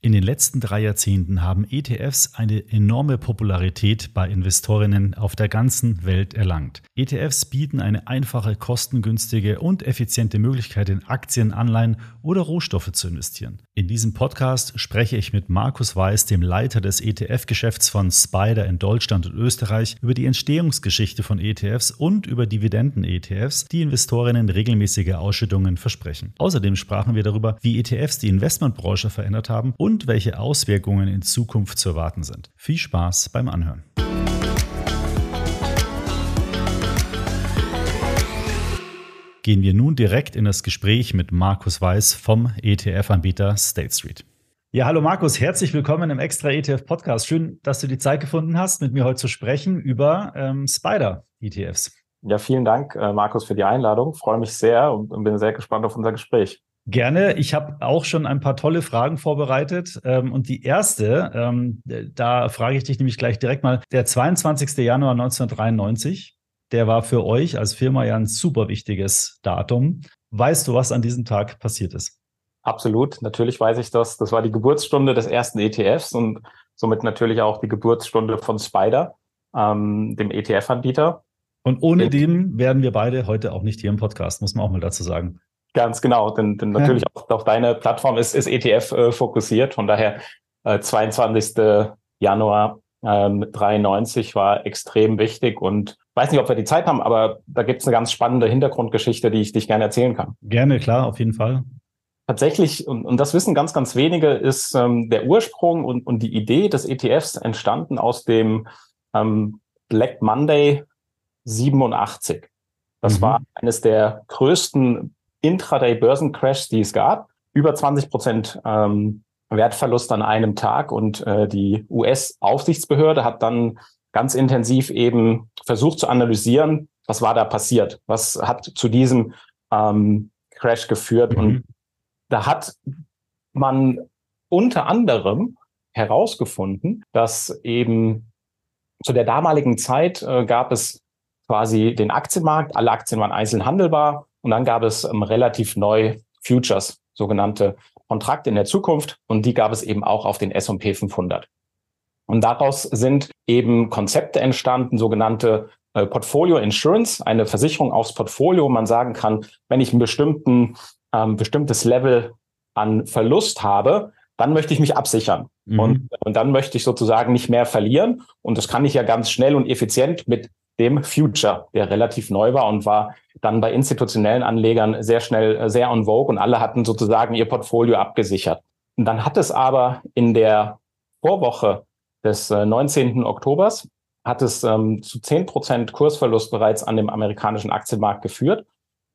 In den letzten drei Jahrzehnten haben ETFs eine enorme Popularität bei Investorinnen auf der ganzen Welt erlangt. ETFs bieten eine einfache, kostengünstige und effiziente Möglichkeit, in Aktien, Anleihen oder Rohstoffe zu investieren. In diesem Podcast spreche ich mit Markus Weiß, dem Leiter des ETF-Geschäfts von Spider in Deutschland und Österreich, über die Entstehungsgeschichte von ETFs und über Dividenden-ETFs, die Investorinnen regelmäßige Ausschüttungen versprechen. Außerdem sprachen wir darüber, wie ETFs die Investmentbranche verändert haben und und welche Auswirkungen in Zukunft zu erwarten sind. Viel Spaß beim Anhören. Gehen wir nun direkt in das Gespräch mit Markus Weiß vom ETF-Anbieter State Street. Ja, hallo Markus, herzlich willkommen im Extra ETF Podcast. Schön, dass du die Zeit gefunden hast, mit mir heute zu sprechen über ähm, Spider ETFs. Ja, vielen Dank, äh, Markus, für die Einladung. freue mich sehr und bin sehr gespannt auf unser Gespräch. Gerne. Ich habe auch schon ein paar tolle Fragen vorbereitet. Ähm, und die erste, ähm, da frage ich dich nämlich gleich direkt mal, der 22. Januar 1993, der war für euch als Firma ja ein super wichtiges Datum. Weißt du, was an diesem Tag passiert ist? Absolut, natürlich weiß ich das. Das war die Geburtsstunde des ersten ETFs und somit natürlich auch die Geburtsstunde von Spider, ähm, dem ETF-Anbieter. Und ohne dem wären wir beide heute auch nicht hier im Podcast, muss man auch mal dazu sagen. Ganz genau, denn, denn natürlich ja. auf, auf, deine Plattform ist, ist ETF äh, fokussiert. Von daher äh, 22. Januar ähm, 93 war extrem wichtig und weiß nicht, ob wir die Zeit haben, aber da gibt es eine ganz spannende Hintergrundgeschichte, die ich dich gerne erzählen kann. Gerne, klar, auf jeden Fall. Tatsächlich, und, und das wissen ganz, ganz wenige, ist ähm, der Ursprung und, und die Idee des ETFs entstanden aus dem ähm, Black Monday 87. Das mhm. war eines der größten Intraday-Börsencrash, die es gab. Über 20 Prozent ähm, Wertverlust an einem Tag und äh, die US-Aufsichtsbehörde hat dann ganz intensiv eben versucht zu analysieren, was war da passiert, was hat zu diesem ähm, Crash geführt. Mhm. Und da hat man unter anderem herausgefunden, dass eben zu der damaligen Zeit äh, gab es quasi den Aktienmarkt, alle Aktien waren einzeln handelbar und dann gab es ähm, relativ neu Futures, sogenannte Kontrakte in der Zukunft. Und die gab es eben auch auf den S&P 500. Und daraus sind eben Konzepte entstanden, sogenannte äh, Portfolio Insurance, eine Versicherung aufs Portfolio. Man sagen kann, wenn ich ein bestimmten, ähm, bestimmtes Level an Verlust habe, dann möchte ich mich absichern. Mhm. Und, und dann möchte ich sozusagen nicht mehr verlieren. Und das kann ich ja ganz schnell und effizient mit dem Future, der relativ neu war und war dann bei institutionellen Anlegern sehr schnell äh, sehr on vogue und alle hatten sozusagen ihr Portfolio abgesichert. Und dann hat es aber in der Vorwoche des 19. Äh, Oktobers hat es ähm, zu 10 Prozent Kursverlust bereits an dem amerikanischen Aktienmarkt geführt.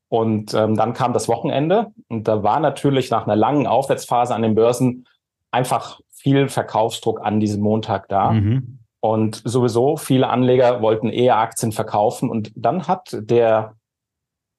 Und ähm, dann kam das Wochenende und da war natürlich nach einer langen Aufwärtsphase an den Börsen einfach viel Verkaufsdruck an diesem Montag da. Mhm. Und sowieso viele Anleger wollten eher Aktien verkaufen. Und dann hat der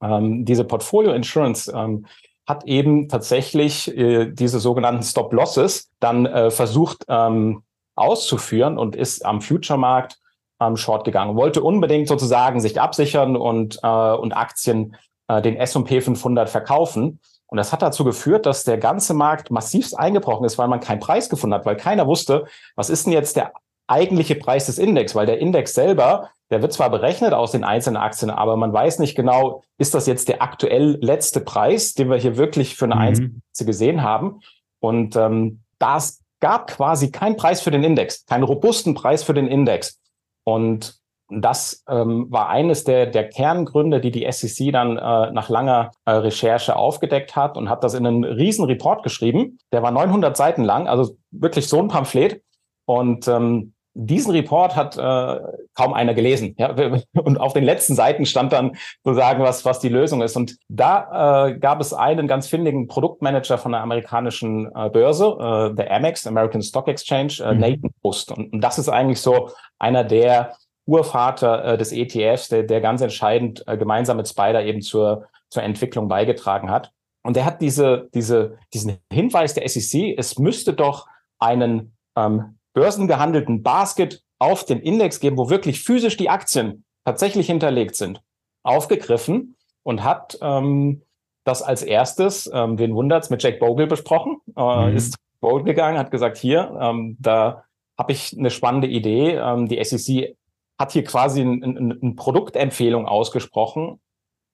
ähm, diese Portfolio Insurance ähm, hat eben tatsächlich äh, diese sogenannten Stop Losses dann äh, versucht ähm, auszuführen und ist am Future-Markt ähm, short gegangen. Wollte unbedingt sozusagen sich absichern und, äh, und Aktien äh, den S&P 500 verkaufen. Und das hat dazu geführt, dass der ganze Markt massivst eingebrochen ist, weil man keinen Preis gefunden hat, weil keiner wusste, was ist denn jetzt der eigentliche Preis des Index, weil der Index selber, der wird zwar berechnet aus den einzelnen Aktien, aber man weiß nicht genau, ist das jetzt der aktuell letzte Preis, den wir hier wirklich für eine mhm. einzelne Aktie gesehen haben. Und ähm, das gab quasi keinen Preis für den Index, keinen robusten Preis für den Index. Und das ähm, war eines der, der Kerngründe, die die SEC dann äh, nach langer äh, Recherche aufgedeckt hat und hat das in einen riesen Report geschrieben. Der war 900 Seiten lang, also wirklich so ein Pamphlet. Und ähm, diesen Report hat äh, kaum einer gelesen. Ja? Und auf den letzten Seiten stand dann sozusagen, was, was die Lösung ist. Und da äh, gab es einen ganz findigen Produktmanager von der amerikanischen äh, Börse, äh, der Amex, American Stock Exchange, äh, mhm. Nathan Post. Und, und das ist eigentlich so einer der Urvater äh, des ETFs, der, der ganz entscheidend äh, gemeinsam mit Spider eben zur, zur Entwicklung beigetragen hat. Und er hat diese, diese, diesen Hinweis der SEC, es müsste doch einen ähm, börsengehandelten Basket auf den Index geben, wo wirklich physisch die Aktien tatsächlich hinterlegt sind, aufgegriffen und hat ähm, das als erstes, ähm, wen wundert's, mit Jack Bogle besprochen, äh, mhm. ist Bogle gegangen, hat gesagt, hier, ähm, da habe ich eine spannende Idee. Ähm, die SEC hat hier quasi eine ein, ein Produktempfehlung ausgesprochen.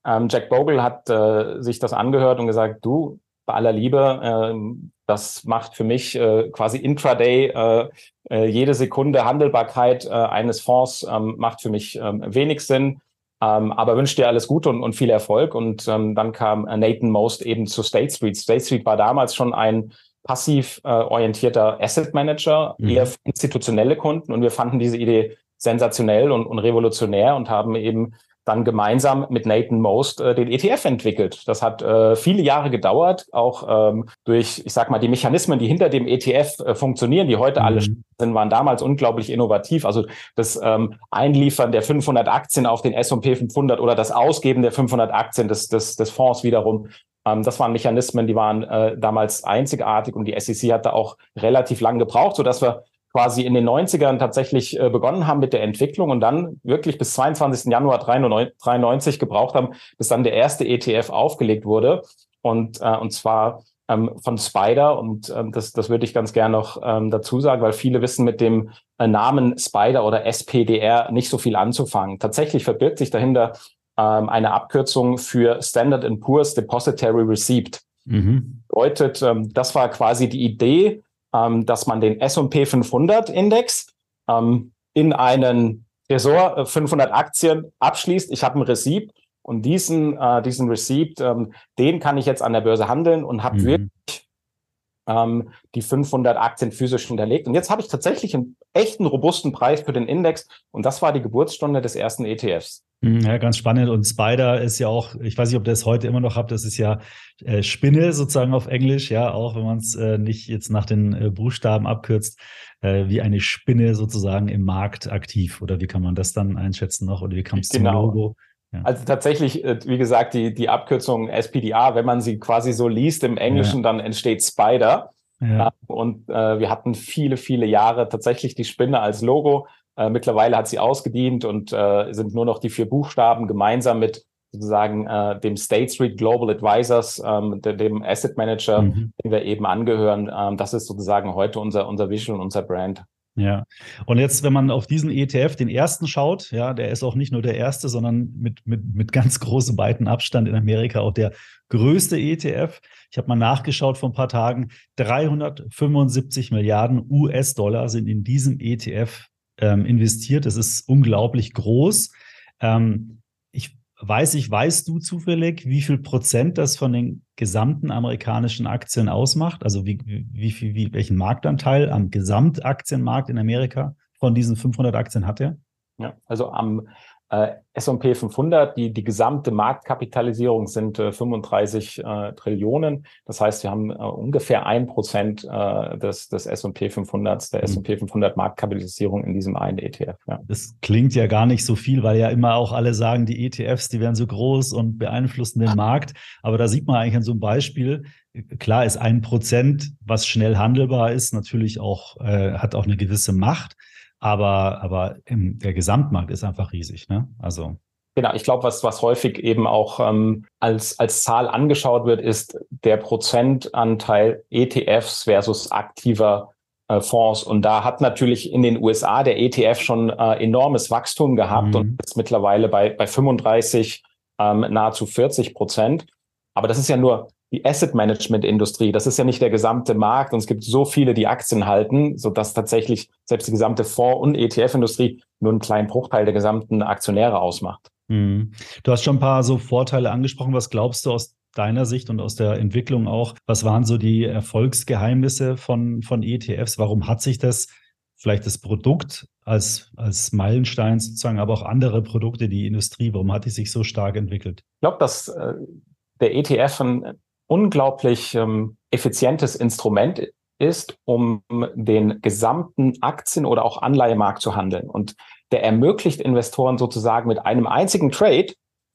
Ähm, Jack Bogle hat äh, sich das angehört und gesagt, du, bei aller Liebe, äh, das macht für mich äh, quasi intraday äh, äh, jede Sekunde Handelbarkeit äh, eines Fonds ähm, macht für mich ähm, wenig Sinn. Ähm, aber wünsche dir alles Gute und, und viel Erfolg. Und ähm, dann kam Nathan Most eben zu State Street. State Street war damals schon ein passiv äh, orientierter Asset Manager, mhm. eher für institutionelle Kunden. Und wir fanden diese Idee sensationell und, und revolutionär und haben eben dann gemeinsam mit Nathan Most äh, den ETF entwickelt. Das hat äh, viele Jahre gedauert, auch ähm, durch, ich sag mal, die Mechanismen, die hinter dem ETF äh, funktionieren, die heute mhm. alle sind, waren damals unglaublich innovativ. Also das ähm, Einliefern der 500 Aktien auf den S&P 500 oder das Ausgeben der 500 Aktien des, des, des Fonds wiederum ähm, das waren Mechanismen, die waren äh, damals einzigartig und die SEC hat da auch relativ lang gebraucht, so dass wir quasi in den 90ern tatsächlich äh, begonnen haben mit der Entwicklung und dann wirklich bis 22. Januar 93 gebraucht haben, bis dann der erste ETF aufgelegt wurde. Und, äh, und zwar ähm, von Spider. Und ähm, das, das würde ich ganz gerne noch ähm, dazu sagen, weil viele wissen mit dem äh, Namen Spider oder SPDR nicht so viel anzufangen. Tatsächlich verbirgt sich dahinter ähm, eine Abkürzung für Standard Poor's Depository Receipt. Mhm. Bedeutet, ähm, das war quasi die Idee, ähm, dass man den S&P 500 Index ähm, in einen Tresor 500 äh, Aktien abschließt. Ich habe ein Receipt und diesen, äh, diesen Receipt, ähm, den kann ich jetzt an der Börse handeln und habe mhm. wirklich ähm, die 500 Aktien physisch hinterlegt. Und jetzt habe ich tatsächlich einen echten, robusten Preis für den Index und das war die Geburtsstunde des ersten ETFs. Mhm, ja, ganz spannend. Und Spider ist ja auch, ich weiß nicht, ob ihr das heute immer noch habt, das ist ja äh, Spinne sozusagen auf Englisch, ja, auch wenn man es äh, nicht jetzt nach den äh, Buchstaben abkürzt, äh, wie eine Spinne sozusagen im Markt aktiv. Oder wie kann man das dann einschätzen noch? Oder wie kam es genau. zum Logo? Ja. Also tatsächlich, äh, wie gesagt, die, die Abkürzung SPDA, wenn man sie quasi so liest im Englischen, ja. dann entsteht Spider. Ja. Und äh, wir hatten viele, viele Jahre tatsächlich die Spinne als Logo. Äh, mittlerweile hat sie ausgedient und äh, sind nur noch die vier Buchstaben gemeinsam mit sozusagen äh, dem State Street Global Advisors, ähm, de, dem Asset Manager, mhm. den wir eben angehören. Ähm, das ist sozusagen heute unser, unser Vision und unser Brand. Ja, und jetzt, wenn man auf diesen ETF, den ersten schaut, ja, der ist auch nicht nur der erste, sondern mit, mit, mit ganz großem weiten Abstand in Amerika auch der größte ETF. Ich habe mal nachgeschaut vor ein paar Tagen. 375 Milliarden US-Dollar sind in diesem ETF ähm, investiert. Das ist unglaublich groß. Ähm, weiß ich, weißt du zufällig, wie viel Prozent das von den gesamten amerikanischen Aktien ausmacht? Also wie, wie, wie, wie welchen Marktanteil am Gesamtaktienmarkt in Amerika von diesen 500 Aktien hat er? Ja, also am äh, S&P 500, die, die gesamte Marktkapitalisierung sind äh, 35 äh, Trillionen. Das heißt, wir haben äh, ungefähr ein Prozent äh, des, des S&P 500, der mhm. S&P 500 Marktkapitalisierung in diesem einen ETF. Ja. Das klingt ja gar nicht so viel, weil ja immer auch alle sagen, die ETFs, die werden so groß und beeinflussen den Markt. Aber da sieht man eigentlich an so einem Beispiel, klar ist ein Prozent, was schnell handelbar ist, natürlich auch, äh, hat auch eine gewisse Macht. Aber, aber im, der Gesamtmarkt ist einfach riesig. Ne? Also Genau, ich glaube, was, was häufig eben auch ähm, als, als Zahl angeschaut wird, ist der Prozentanteil ETFs versus aktiver äh, Fonds. Und da hat natürlich in den USA der ETF schon äh, enormes Wachstum gehabt mhm. und ist mittlerweile bei, bei 35, ähm, nahezu 40 Prozent. Aber das ist ja nur die Asset Management Industrie. Das ist ja nicht der gesamte Markt und es gibt so viele, die Aktien halten, so dass tatsächlich selbst die gesamte Fonds- und ETF-Industrie nur einen kleinen Bruchteil der gesamten Aktionäre ausmacht. Mhm. Du hast schon ein paar so Vorteile angesprochen. Was glaubst du aus deiner Sicht und aus der Entwicklung auch? Was waren so die Erfolgsgeheimnisse von, von ETFs? Warum hat sich das vielleicht das Produkt als, als Meilenstein sozusagen, aber auch andere Produkte, die Industrie, warum hat die sich so stark entwickelt? Ich glaube, dass äh, der ETF ein unglaublich ähm, effizientes Instrument ist, um den gesamten Aktien- oder auch Anleihemarkt zu handeln. Und der ermöglicht Investoren sozusagen mit einem einzigen Trade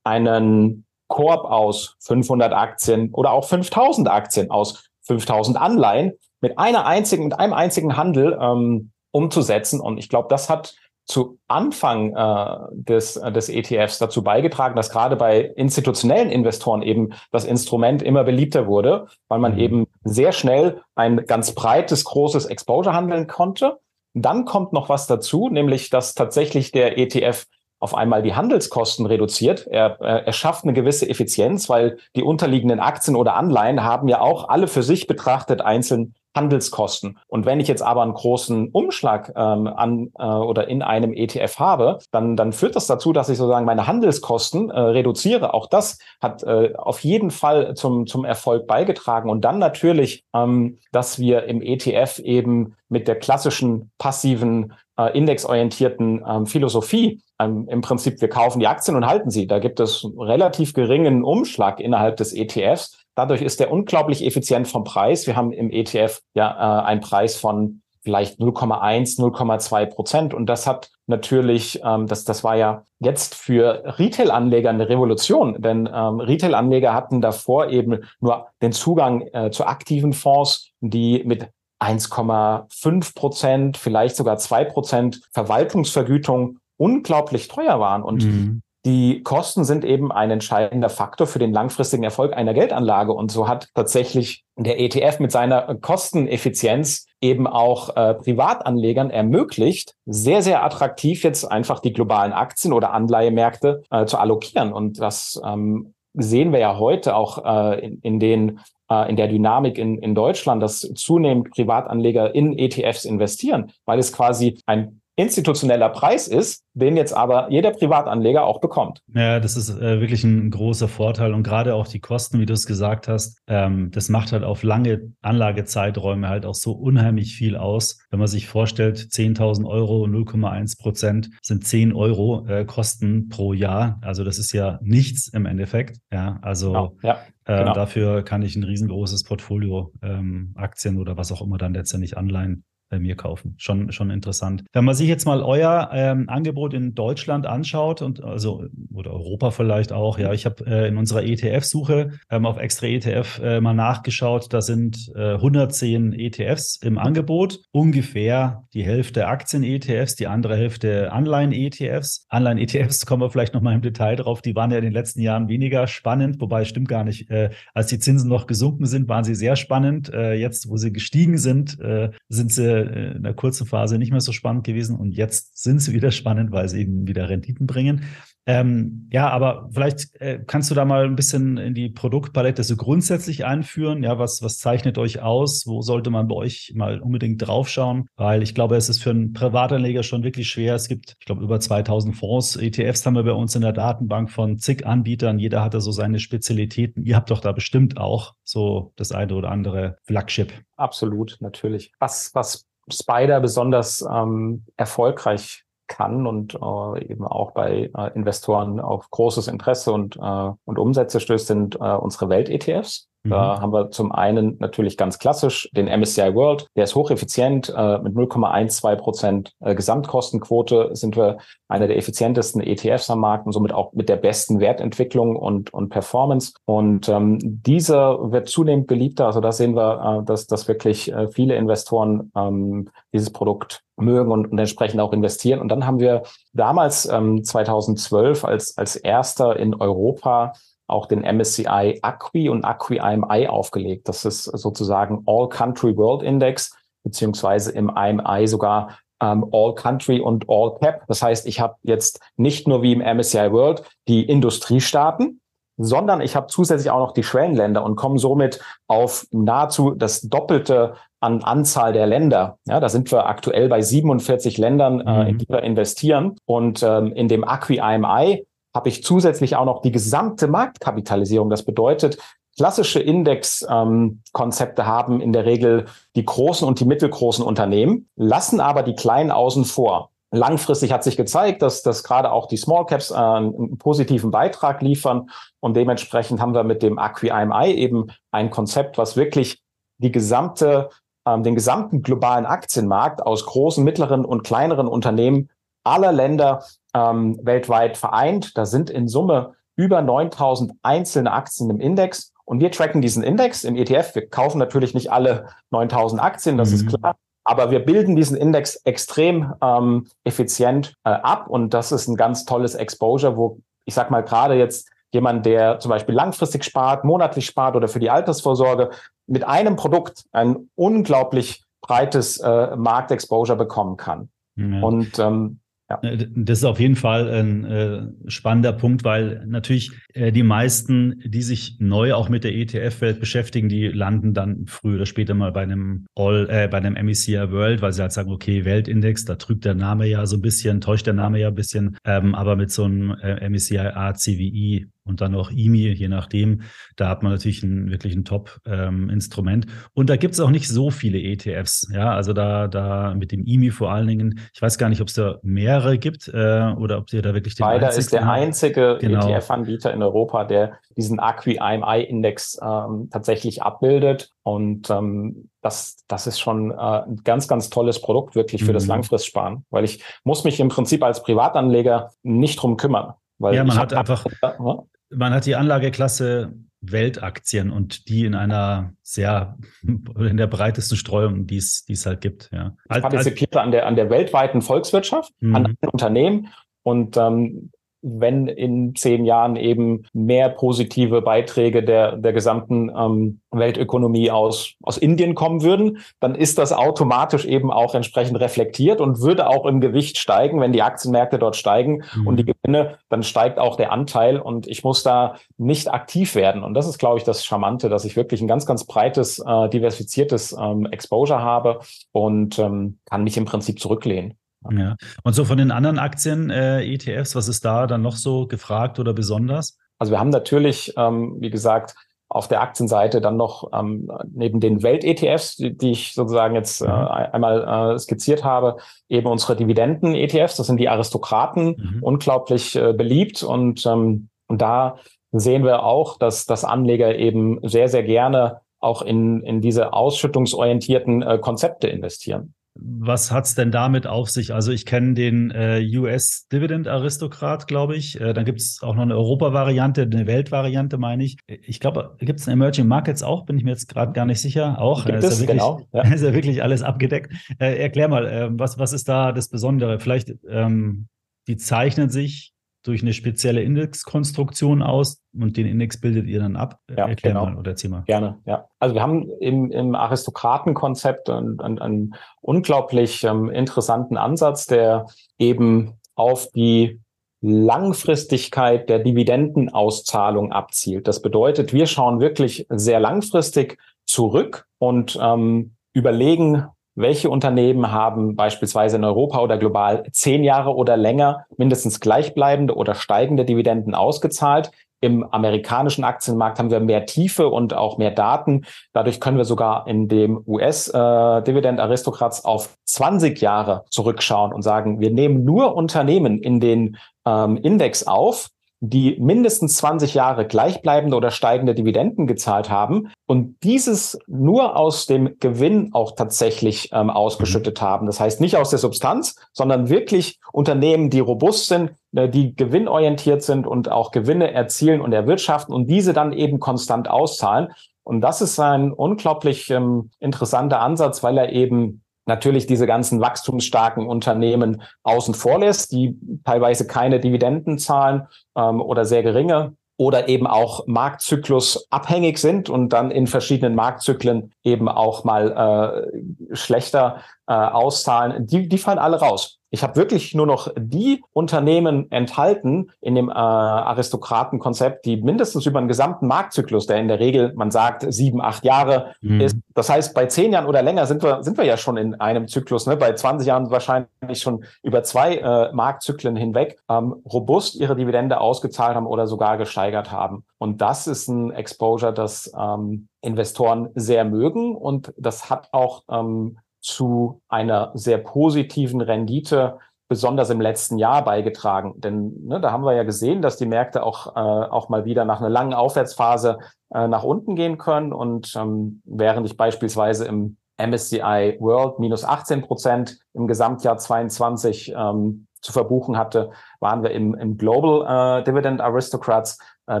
einen Korb aus 500 Aktien oder auch 5000 Aktien aus 5000 Anleihen mit einer einzigen, mit einem einzigen Handel ähm, umzusetzen. Und ich glaube, das hat zu Anfang äh, des, äh, des ETFs dazu beigetragen, dass gerade bei institutionellen Investoren eben das Instrument immer beliebter wurde, weil man mhm. eben sehr schnell ein ganz breites, großes Exposure handeln konnte. Dann kommt noch was dazu, nämlich dass tatsächlich der ETF auf einmal die Handelskosten reduziert. Er, er schafft eine gewisse Effizienz, weil die unterliegenden Aktien oder Anleihen haben ja auch alle für sich betrachtet einzeln Handelskosten. Und wenn ich jetzt aber einen großen Umschlag ähm, an äh, oder in einem ETF habe, dann, dann führt das dazu, dass ich sozusagen meine Handelskosten äh, reduziere. Auch das hat äh, auf jeden Fall zum, zum Erfolg beigetragen. Und dann natürlich, ähm, dass wir im ETF eben mit der klassischen passiven äh, indexorientierten ähm, Philosophie ähm, im Prinzip, wir kaufen die Aktien und halten sie. Da gibt es relativ geringen Umschlag innerhalb des ETFs. Dadurch ist der unglaublich effizient vom Preis. Wir haben im ETF ja äh, einen Preis von vielleicht 0,1, 0,2 Prozent. Und das hat natürlich, ähm, das, das war ja jetzt für Retail-Anleger eine Revolution, denn ähm, Retail-Anleger hatten davor eben nur den Zugang äh, zu aktiven Fonds, die mit 1,5 Prozent, vielleicht sogar zwei Prozent Verwaltungsvergütung unglaublich teuer waren. Und mhm. Die Kosten sind eben ein entscheidender Faktor für den langfristigen Erfolg einer Geldanlage. Und so hat tatsächlich der ETF mit seiner Kosteneffizienz eben auch äh, Privatanlegern ermöglicht, sehr, sehr attraktiv jetzt einfach die globalen Aktien oder Anleihemärkte äh, zu allokieren. Und das ähm, sehen wir ja heute auch äh, in, in den äh, in der Dynamik in, in Deutschland, dass zunehmend Privatanleger in ETFs investieren, weil es quasi ein institutioneller Preis ist, den jetzt aber jeder Privatanleger auch bekommt. Ja, das ist äh, wirklich ein großer Vorteil und gerade auch die Kosten, wie du es gesagt hast, ähm, das macht halt auf lange Anlagezeiträume halt auch so unheimlich viel aus. Wenn man sich vorstellt, 10.000 Euro, 0,1 Prozent sind 10 Euro äh, Kosten pro Jahr. Also das ist ja nichts im Endeffekt. Ja, also genau. Ja. Äh, genau. Dafür kann ich ein riesengroßes Portfolio ähm, Aktien oder was auch immer dann letztendlich Anleihen bei mir kaufen. Schon, schon interessant. Wenn man sich jetzt mal euer ähm, Angebot in Deutschland anschaut und also oder Europa vielleicht auch, ja, ich habe äh, in unserer ETF-Suche ähm, auf extra ETF äh, mal nachgeschaut. Da sind äh, 110 ETFs im Angebot, ungefähr die Hälfte Aktien-ETFs, die andere Hälfte Anleihen-ETFs. Anleihen-ETFs kommen wir vielleicht noch mal im Detail drauf. Die waren ja in den letzten Jahren weniger spannend, wobei stimmt gar nicht. Äh, als die Zinsen noch gesunken sind, waren sie sehr spannend. Äh, jetzt, wo sie gestiegen sind, äh, sind sie in der kurzen Phase nicht mehr so spannend gewesen und jetzt sind sie wieder spannend, weil sie eben wieder Renditen bringen. Ähm, ja, aber vielleicht äh, kannst du da mal ein bisschen in die Produktpalette so grundsätzlich einführen. Ja, was, was zeichnet euch aus? Wo sollte man bei euch mal unbedingt draufschauen? Weil ich glaube, es ist für einen Privatanleger schon wirklich schwer. Es gibt, ich glaube, über 2000 Fonds. ETFs haben wir bei uns in der Datenbank von zig Anbietern. Jeder hat da so seine Spezialitäten. Ihr habt doch da bestimmt auch so das eine oder andere Flagship. Absolut, natürlich. Was, was Spider besonders ähm, erfolgreich kann und äh, eben auch bei äh, Investoren auf großes Interesse und, äh, und Umsätze stößt, sind äh, unsere Welt-ETFs. Da mhm. haben wir zum einen natürlich ganz klassisch den MSCI World, der ist hocheffizient. Äh, mit 0,12 Prozent äh, Gesamtkostenquote sind wir einer der effizientesten ETFs am Markt und somit auch mit der besten Wertentwicklung und, und Performance. Und ähm, dieser wird zunehmend beliebter. Also da sehen wir, äh, dass, dass wirklich äh, viele Investoren ähm, dieses Produkt mögen und, und entsprechend auch investieren. Und dann haben wir damals ähm, 2012 als, als erster in Europa auch den MSCI Acqui und Acqui IMI aufgelegt. Das ist sozusagen All Country World Index, beziehungsweise im IMI sogar ähm, All Country und All Cap. Das heißt, ich habe jetzt nicht nur wie im MSCI World die Industriestaaten, sondern ich habe zusätzlich auch noch die Schwellenländer und komme somit auf nahezu das Doppelte an Anzahl der Länder. Ja, da sind wir aktuell bei 47 Ländern, äh, in mhm. die wir investieren. Und ähm, in dem Acqui IMI habe ich zusätzlich auch noch die gesamte Marktkapitalisierung. Das bedeutet, klassische Indexkonzepte ähm, haben in der Regel die großen und die mittelgroßen Unternehmen, lassen aber die kleinen außen vor. Langfristig hat sich gezeigt, dass, dass gerade auch die Small Caps äh, einen positiven Beitrag liefern. Und dementsprechend haben wir mit dem Acqui IMI eben ein Konzept, was wirklich die gesamte, ähm, den gesamten globalen Aktienmarkt aus großen, mittleren und kleineren Unternehmen aller Länder ähm, weltweit vereint. Da sind in Summe über 9000 einzelne Aktien im Index. Und wir tracken diesen Index im ETF. Wir kaufen natürlich nicht alle 9000 Aktien, das mhm. ist klar. Aber wir bilden diesen Index extrem ähm, effizient äh, ab und das ist ein ganz tolles Exposure, wo ich sag mal gerade jetzt jemand, der zum Beispiel langfristig spart, monatlich spart oder für die Altersvorsorge, mit einem Produkt ein unglaublich breites äh, Marktexposure bekommen kann. Ja. Und ähm, ja. Äh, das ist auf jeden Fall ein äh, spannender Punkt, weil natürlich äh, die meisten, die sich neu auch mit der ETF-Welt beschäftigen, die landen dann früher oder später mal bei einem All, äh, bei einem MECI World, weil sie halt sagen, okay, Weltindex, da trügt der Name ja so ein bisschen, täuscht der Name ja ein bisschen, ähm, aber mit so einem äh, MECI ACWI und dann auch IMI, je nachdem. Da hat man natürlich ein, wirklich ein Top-Instrument. Ähm, und da gibt es auch nicht so viele ETFs. Ja, also da, da mit dem IMI vor allen Dingen, ich weiß gar nicht, ob es da mehrere gibt äh, oder ob ihr da wirklich den Leider ist der einzige genau. ETF-Anbieter in Europa, der diesen Acqui-IMI-Index ähm, tatsächlich abbildet. Und ähm, das, das ist schon äh, ein ganz, ganz tolles Produkt wirklich für mhm. das Langfristsparen, weil ich muss mich im Prinzip als Privatanleger nicht drum kümmern. Weil ja, man hat einfach, man hat die Anlageklasse Weltaktien und die in einer sehr, in der breitesten Streuung, die es, die es halt gibt. Ja. Ich partizipiere an der, an der weltweiten Volkswirtschaft, mhm. an Unternehmen und ähm, wenn in zehn Jahren eben mehr positive Beiträge der, der gesamten ähm, Weltökonomie aus, aus Indien kommen würden, dann ist das automatisch eben auch entsprechend reflektiert und würde auch im Gewicht steigen, wenn die Aktienmärkte dort steigen mhm. und die Gewinne, dann steigt auch der Anteil und ich muss da nicht aktiv werden. Und das ist, glaube ich, das Charmante, dass ich wirklich ein ganz, ganz breites, äh, diversifiziertes ähm, Exposure habe und ähm, kann mich im Prinzip zurücklehnen. Ja. Und so von den anderen Aktien, äh, ETFs, was ist da dann noch so gefragt oder besonders? Also wir haben natürlich, ähm, wie gesagt, auf der Aktienseite dann noch ähm, neben den Welt-ETFs, die, die, ich sozusagen jetzt äh, mhm. einmal äh, skizziert habe, eben unsere Dividenden-ETFs, das sind die Aristokraten, mhm. unglaublich äh, beliebt und, ähm, und da sehen wir auch, dass, dass Anleger eben sehr, sehr gerne auch in, in diese ausschüttungsorientierten äh, Konzepte investieren. Was hat's denn damit auf sich? Also ich kenne den äh, US Dividend Aristokrat, glaube ich. Äh, dann gibt's auch noch eine Europa-Variante, eine Welt-Variante, meine ich. Ich glaube, gibt's eine Emerging Markets auch? Bin ich mir jetzt gerade gar nicht sicher. Auch Gibt ist, es, ja wirklich, genau. Ja. ist ja wirklich alles abgedeckt. Äh, erklär mal, äh, was was ist da das Besondere? Vielleicht ähm, die zeichnen sich durch eine spezielle Indexkonstruktion aus und den Index bildet ihr dann ab. Ja, Erklär genau. mal oder erzähl mal. Gerne, ja. Also wir haben im, im Aristokratenkonzept einen, einen, einen unglaublich ähm, interessanten Ansatz, der eben auf die Langfristigkeit der Dividendenauszahlung abzielt. Das bedeutet, wir schauen wirklich sehr langfristig zurück und ähm, überlegen, welche Unternehmen haben beispielsweise in Europa oder global zehn Jahre oder länger mindestens gleichbleibende oder steigende Dividenden ausgezahlt? Im amerikanischen Aktienmarkt haben wir mehr Tiefe und auch mehr Daten. Dadurch können wir sogar in dem US-Dividend-Aristokrats äh, auf 20 Jahre zurückschauen und sagen, wir nehmen nur Unternehmen in den ähm, Index auf, die mindestens 20 Jahre gleichbleibende oder steigende Dividenden gezahlt haben und dieses nur aus dem Gewinn auch tatsächlich ähm, ausgeschüttet haben. Das heißt nicht aus der Substanz, sondern wirklich Unternehmen, die robust sind, äh, die gewinnorientiert sind und auch Gewinne erzielen und erwirtschaften und diese dann eben konstant auszahlen. Und das ist ein unglaublich ähm, interessanter Ansatz, weil er eben natürlich diese ganzen wachstumsstarken Unternehmen außen vor lässt, die teilweise keine Dividenden zahlen ähm, oder sehr geringe oder eben auch Marktzyklus abhängig sind und dann in verschiedenen Marktzyklen eben auch mal äh, schlechter äh, auszahlen. Die, die fallen alle raus. Ich habe wirklich nur noch die Unternehmen enthalten in dem äh, Aristokratenkonzept, die mindestens über den gesamten Marktzyklus, der in der Regel, man sagt, sieben, acht Jahre mhm. ist. Das heißt, bei zehn Jahren oder länger sind wir, sind wir ja schon in einem Zyklus. Ne? Bei 20 Jahren wahrscheinlich schon über zwei äh, Marktzyklen hinweg ähm, robust ihre Dividende ausgezahlt haben oder sogar gesteigert haben. Und das ist ein Exposure, das ähm, Investoren sehr mögen und das hat auch ähm, zu einer sehr positiven Rendite besonders im letzten Jahr beigetragen. Denn ne, da haben wir ja gesehen, dass die Märkte auch, äh, auch mal wieder nach einer langen Aufwärtsphase äh, nach unten gehen können. Und ähm, während ich beispielsweise im MSCI World minus 18 Prozent im Gesamtjahr 22 ähm, zu verbuchen hatte, waren wir im, im Global äh, Dividend Aristocrats äh,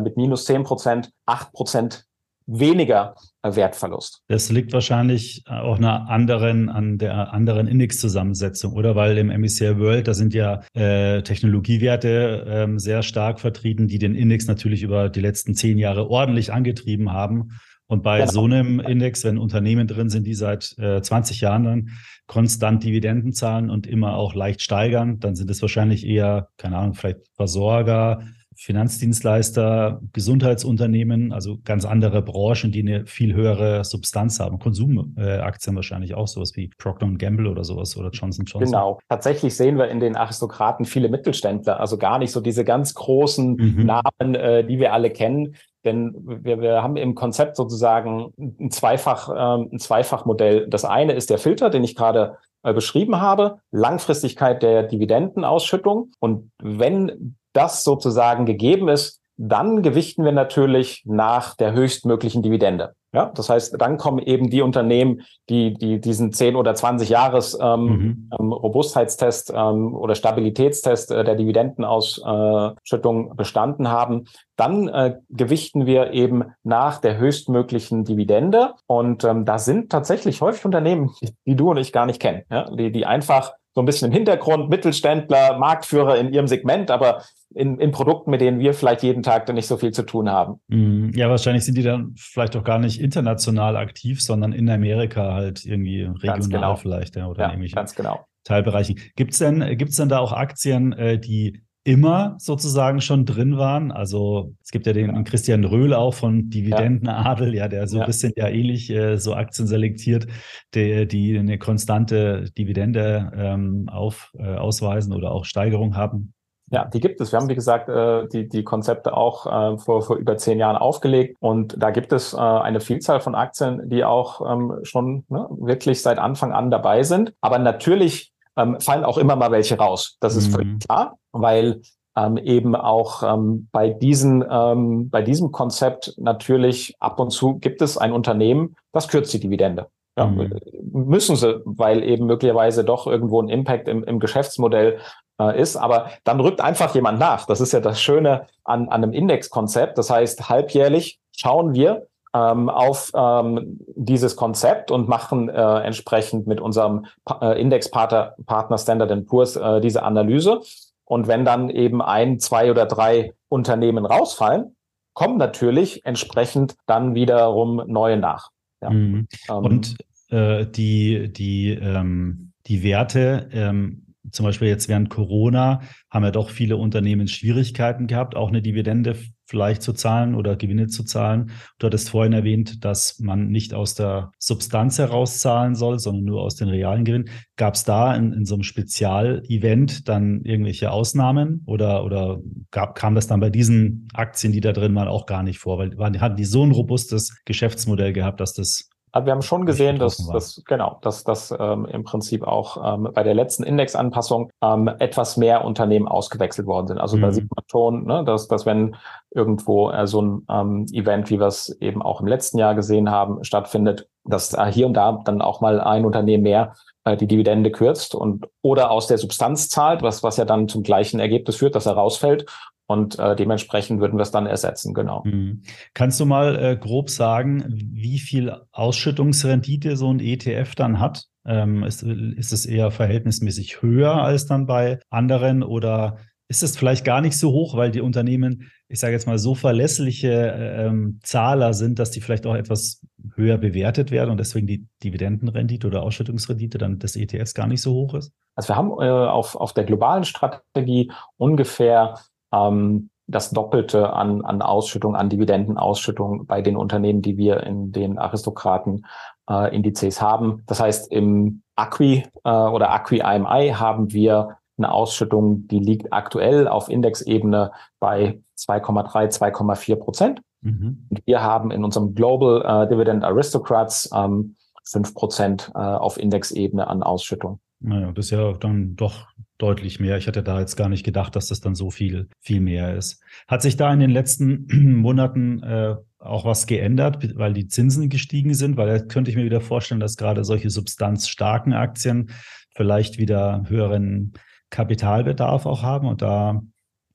mit minus 10 Prozent, 8 Prozent weniger äh, Wertverlust. Das liegt wahrscheinlich auch einer anderen, an der anderen Indexzusammensetzung, oder? Weil im MSCI World, da sind ja äh, Technologiewerte ähm, sehr stark vertreten, die den Index natürlich über die letzten zehn Jahre ordentlich angetrieben haben. Und bei genau. so einem Index, wenn Unternehmen drin sind, die seit äh, 20 Jahren dann konstant Dividenden zahlen und immer auch leicht steigern, dann sind es wahrscheinlich eher, keine Ahnung, vielleicht Versorger, Finanzdienstleister, Gesundheitsunternehmen, also ganz andere Branchen, die eine viel höhere Substanz haben. Konsumaktien wahrscheinlich auch sowas wie Procter Gamble oder sowas oder Johnson Johnson. Genau. Tatsächlich sehen wir in den Aristokraten viele Mittelständler, also gar nicht so diese ganz großen mhm. Namen, äh, die wir alle kennen. Denn wir, wir haben im Konzept sozusagen ein Zweifach, äh, ein Zweifachmodell. Das eine ist der Filter, den ich gerade äh, beschrieben habe, Langfristigkeit der Dividendenausschüttung. Und wenn das sozusagen gegeben ist, dann gewichten wir natürlich nach der höchstmöglichen Dividende. Ja, das heißt, dann kommen eben die Unternehmen, die, die diesen 10 oder 20 Jahres ähm, mhm. ähm, Robustheitstest ähm, oder Stabilitätstest äh, der Dividendenausschüttung bestanden haben. Dann äh, gewichten wir eben nach der höchstmöglichen Dividende. Und ähm, da sind tatsächlich häufig Unternehmen, die, die du und ich gar nicht kennen, ja? die, die einfach so ein bisschen im Hintergrund, Mittelständler, Marktführer in ihrem Segment, aber in, in Produkten, mit denen wir vielleicht jeden Tag dann nicht so viel zu tun haben. Mhm. Ja, wahrscheinlich sind die dann vielleicht auch gar nicht international aktiv, sondern in Amerika halt irgendwie regional genau. vielleicht ja, oder ja, in ganz genau. Teilbereichen. Gibt es denn, gibt's denn da auch Aktien, äh, die immer sozusagen schon drin waren. Also es gibt ja den ja. Christian Röhl auch von Dividendenadel, ja, der so ja. ein bisschen ja ähnlich äh, so Aktien selektiert, der, die eine konstante Dividende ähm, auf, äh, ausweisen oder auch Steigerung haben. Ja, die gibt es. Wir haben, wie gesagt, äh, die, die Konzepte auch äh, vor, vor über zehn Jahren aufgelegt. Und da gibt es äh, eine Vielzahl von Aktien, die auch ähm, schon ne, wirklich seit Anfang an dabei sind. Aber natürlich ähm, fallen auch immer mal welche raus. Das ist mhm. völlig klar, weil ähm, eben auch ähm, bei, diesen, ähm, bei diesem Konzept natürlich ab und zu gibt es ein Unternehmen, das kürzt die Dividende. Ja, mhm. Müssen sie, weil eben möglicherweise doch irgendwo ein Impact im, im Geschäftsmodell äh, ist. Aber dann rückt einfach jemand nach. Das ist ja das Schöne an, an einem Indexkonzept. Das heißt, halbjährlich schauen wir, ähm, auf ähm, dieses Konzept und machen äh, entsprechend mit unserem pa äh, Indexpartner Partner Standard Poor's äh, diese Analyse. Und wenn dann eben ein, zwei oder drei Unternehmen rausfallen, kommen natürlich entsprechend dann wiederum neue nach. Ja. Mhm. Ähm, und äh, die, die, ähm, die Werte, ähm, zum Beispiel jetzt während Corona haben ja doch viele Unternehmen Schwierigkeiten gehabt, auch eine Dividende vielleicht zu zahlen oder Gewinne zu zahlen. Du hattest vorhin erwähnt, dass man nicht aus der Substanz heraus zahlen soll, sondern nur aus den realen Gewinnen. Gab es da in, in so einem Spezialevent dann irgendwelche Ausnahmen oder, oder gab, kam das dann bei diesen Aktien, die da drin waren, auch gar nicht vor? Weil hatten die so ein robustes Geschäftsmodell gehabt, dass das also wir haben schon gesehen, dass, dass genau, dass das ähm, im Prinzip auch ähm, bei der letzten Indexanpassung ähm, etwas mehr Unternehmen ausgewechselt worden sind. Also mhm. da sieht man schon, ne, dass, dass wenn irgendwo äh, so ein ähm, Event, wie wir es eben auch im letzten Jahr gesehen haben, stattfindet, dass äh, hier und da dann auch mal ein Unternehmen mehr äh, die Dividende kürzt und oder aus der Substanz zahlt, was, was ja dann zum gleichen Ergebnis führt, dass er rausfällt und äh, dementsprechend würden wir es dann ersetzen, genau. Mhm. Kannst du mal äh, grob sagen, wie viel Ausschüttungsrendite so ein ETF dann hat? Ähm, ist, ist es eher verhältnismäßig höher als dann bei anderen oder ist es vielleicht gar nicht so hoch, weil die Unternehmen, ich sage jetzt mal, so verlässliche äh, ähm, Zahler sind, dass die vielleicht auch etwas höher bewertet werden und deswegen die Dividendenrendite oder Ausschüttungsrendite dann des ETFs gar nicht so hoch ist? Also wir haben äh, auf, auf der globalen Strategie ungefähr ähm, das Doppelte an, an Ausschüttung, an Dividendenausschüttung bei den Unternehmen, die wir in den Aristokraten-Indizes äh, haben. Das heißt, im Acqui äh, oder Acqui IMI haben wir eine Ausschüttung, die liegt aktuell auf Indexebene bei 2,3, 2,4 Prozent. Mhm. Und wir haben in unserem Global äh, Dividend Aristocrats ähm, 5 Prozent äh, auf Indexebene an Ausschüttung. Naja, das ist ja dann doch deutlich mehr. Ich hatte da jetzt gar nicht gedacht, dass das dann so viel, viel mehr ist. Hat sich da in den letzten Monaten äh, auch was geändert, weil die Zinsen gestiegen sind? Weil da könnte ich mir wieder vorstellen, dass gerade solche substanzstarken Aktien vielleicht wieder höheren Kapitalbedarf auch haben und da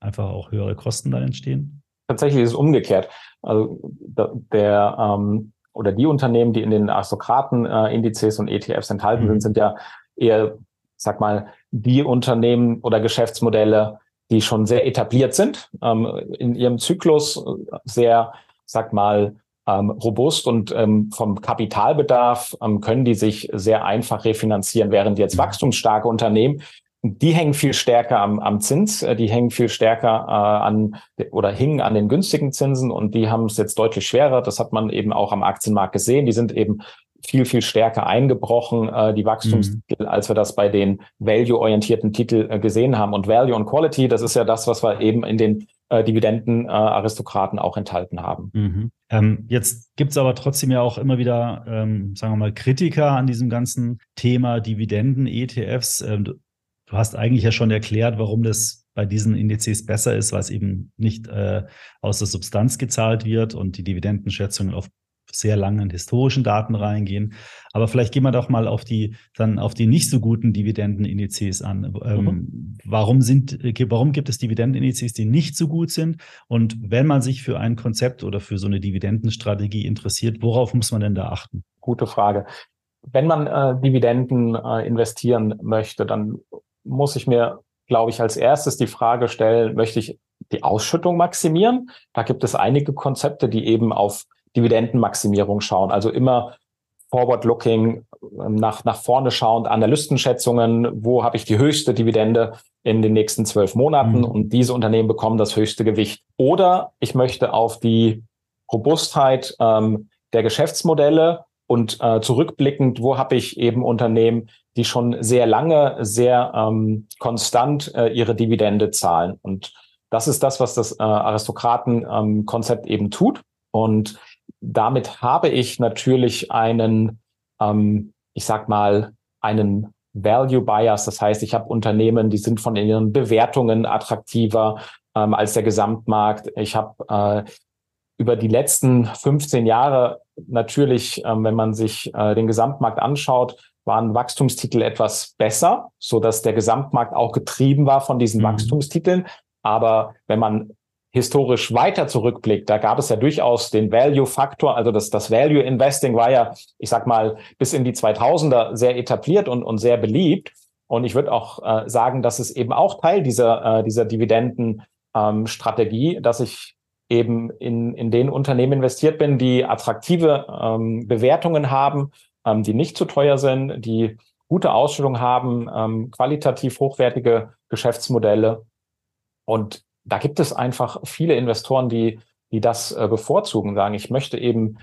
einfach auch höhere Kosten dann entstehen. tatsächlich ist es umgekehrt. Also der ähm, oder die Unternehmen, die in den Aristokraten-Indizes äh, und ETFs enthalten mhm. sind, sind ja eher, sag mal, die Unternehmen oder Geschäftsmodelle, die schon sehr etabliert sind, ähm, in ihrem Zyklus sehr, sag mal, ähm, robust und ähm, vom Kapitalbedarf ähm, können die sich sehr einfach refinanzieren, während jetzt wachstumsstarke Unternehmen die hängen viel stärker am, am Zins, äh, die hängen viel stärker äh, an oder hingen an den günstigen Zinsen und die haben es jetzt deutlich schwerer. Das hat man eben auch am Aktienmarkt gesehen. Die sind eben viel, viel stärker eingebrochen, äh, die Wachstumstitel, mhm. als wir das bei den value-orientierten Titel äh, gesehen haben. Und Value und Quality, das ist ja das, was wir eben in den äh, Dividenden-Aristokraten auch enthalten haben. Mhm. Ähm, jetzt gibt es aber trotzdem ja auch immer wieder, ähm, sagen wir mal, Kritiker an diesem ganzen Thema Dividenden, ETFs. Ähm, Du hast eigentlich ja schon erklärt, warum das bei diesen Indizes besser ist, weil es eben nicht äh, aus der Substanz gezahlt wird und die Dividendenschätzungen auf sehr langen historischen Daten reingehen. Aber vielleicht gehen wir doch mal auf die dann auf die nicht so guten Dividendenindizes an. Ähm, mhm. warum sind warum gibt es Dividendenindizes, die nicht so gut sind? Und wenn man sich für ein Konzept oder für so eine Dividendenstrategie interessiert, worauf muss man denn da achten? Gute Frage. Wenn man äh, Dividenden äh, investieren möchte, dann muss ich mir, glaube ich, als erstes die Frage stellen, möchte ich die Ausschüttung maximieren? Da gibt es einige Konzepte, die eben auf Dividendenmaximierung schauen. Also immer forward-looking, ähm, nach, nach vorne schauend, Analystenschätzungen, wo habe ich die höchste Dividende in den nächsten zwölf Monaten mhm. und diese Unternehmen bekommen das höchste Gewicht. Oder ich möchte auf die Robustheit ähm, der Geschäftsmodelle und äh, zurückblickend, wo habe ich eben Unternehmen, die schon sehr lange, sehr ähm, konstant äh, ihre Dividende zahlen. Und das ist das, was das äh, Aristokraten-Konzept ähm, eben tut. Und damit habe ich natürlich einen, ähm, ich sag mal, einen Value Bias. Das heißt, ich habe Unternehmen, die sind von ihren Bewertungen attraktiver ähm, als der Gesamtmarkt. Ich habe äh, über die letzten 15 Jahre natürlich, ähm, wenn man sich äh, den Gesamtmarkt anschaut, waren Wachstumstitel etwas besser, so dass der Gesamtmarkt auch getrieben war von diesen mhm. Wachstumstiteln. Aber wenn man historisch weiter zurückblickt, da gab es ja durchaus den Value-Faktor, also das, das Value-Investing war ja, ich sag mal, bis in die 2000er sehr etabliert und, und sehr beliebt. Und ich würde auch äh, sagen, dass es eben auch Teil dieser, äh, dieser Dividenden-Strategie, ähm, dass ich eben in, in den Unternehmen investiert bin, die attraktive ähm, Bewertungen haben, ähm, die nicht zu teuer sind, die gute Ausstellung haben, ähm, qualitativ hochwertige Geschäftsmodelle. Und da gibt es einfach viele Investoren, die, die das äh, bevorzugen, sagen, ich möchte eben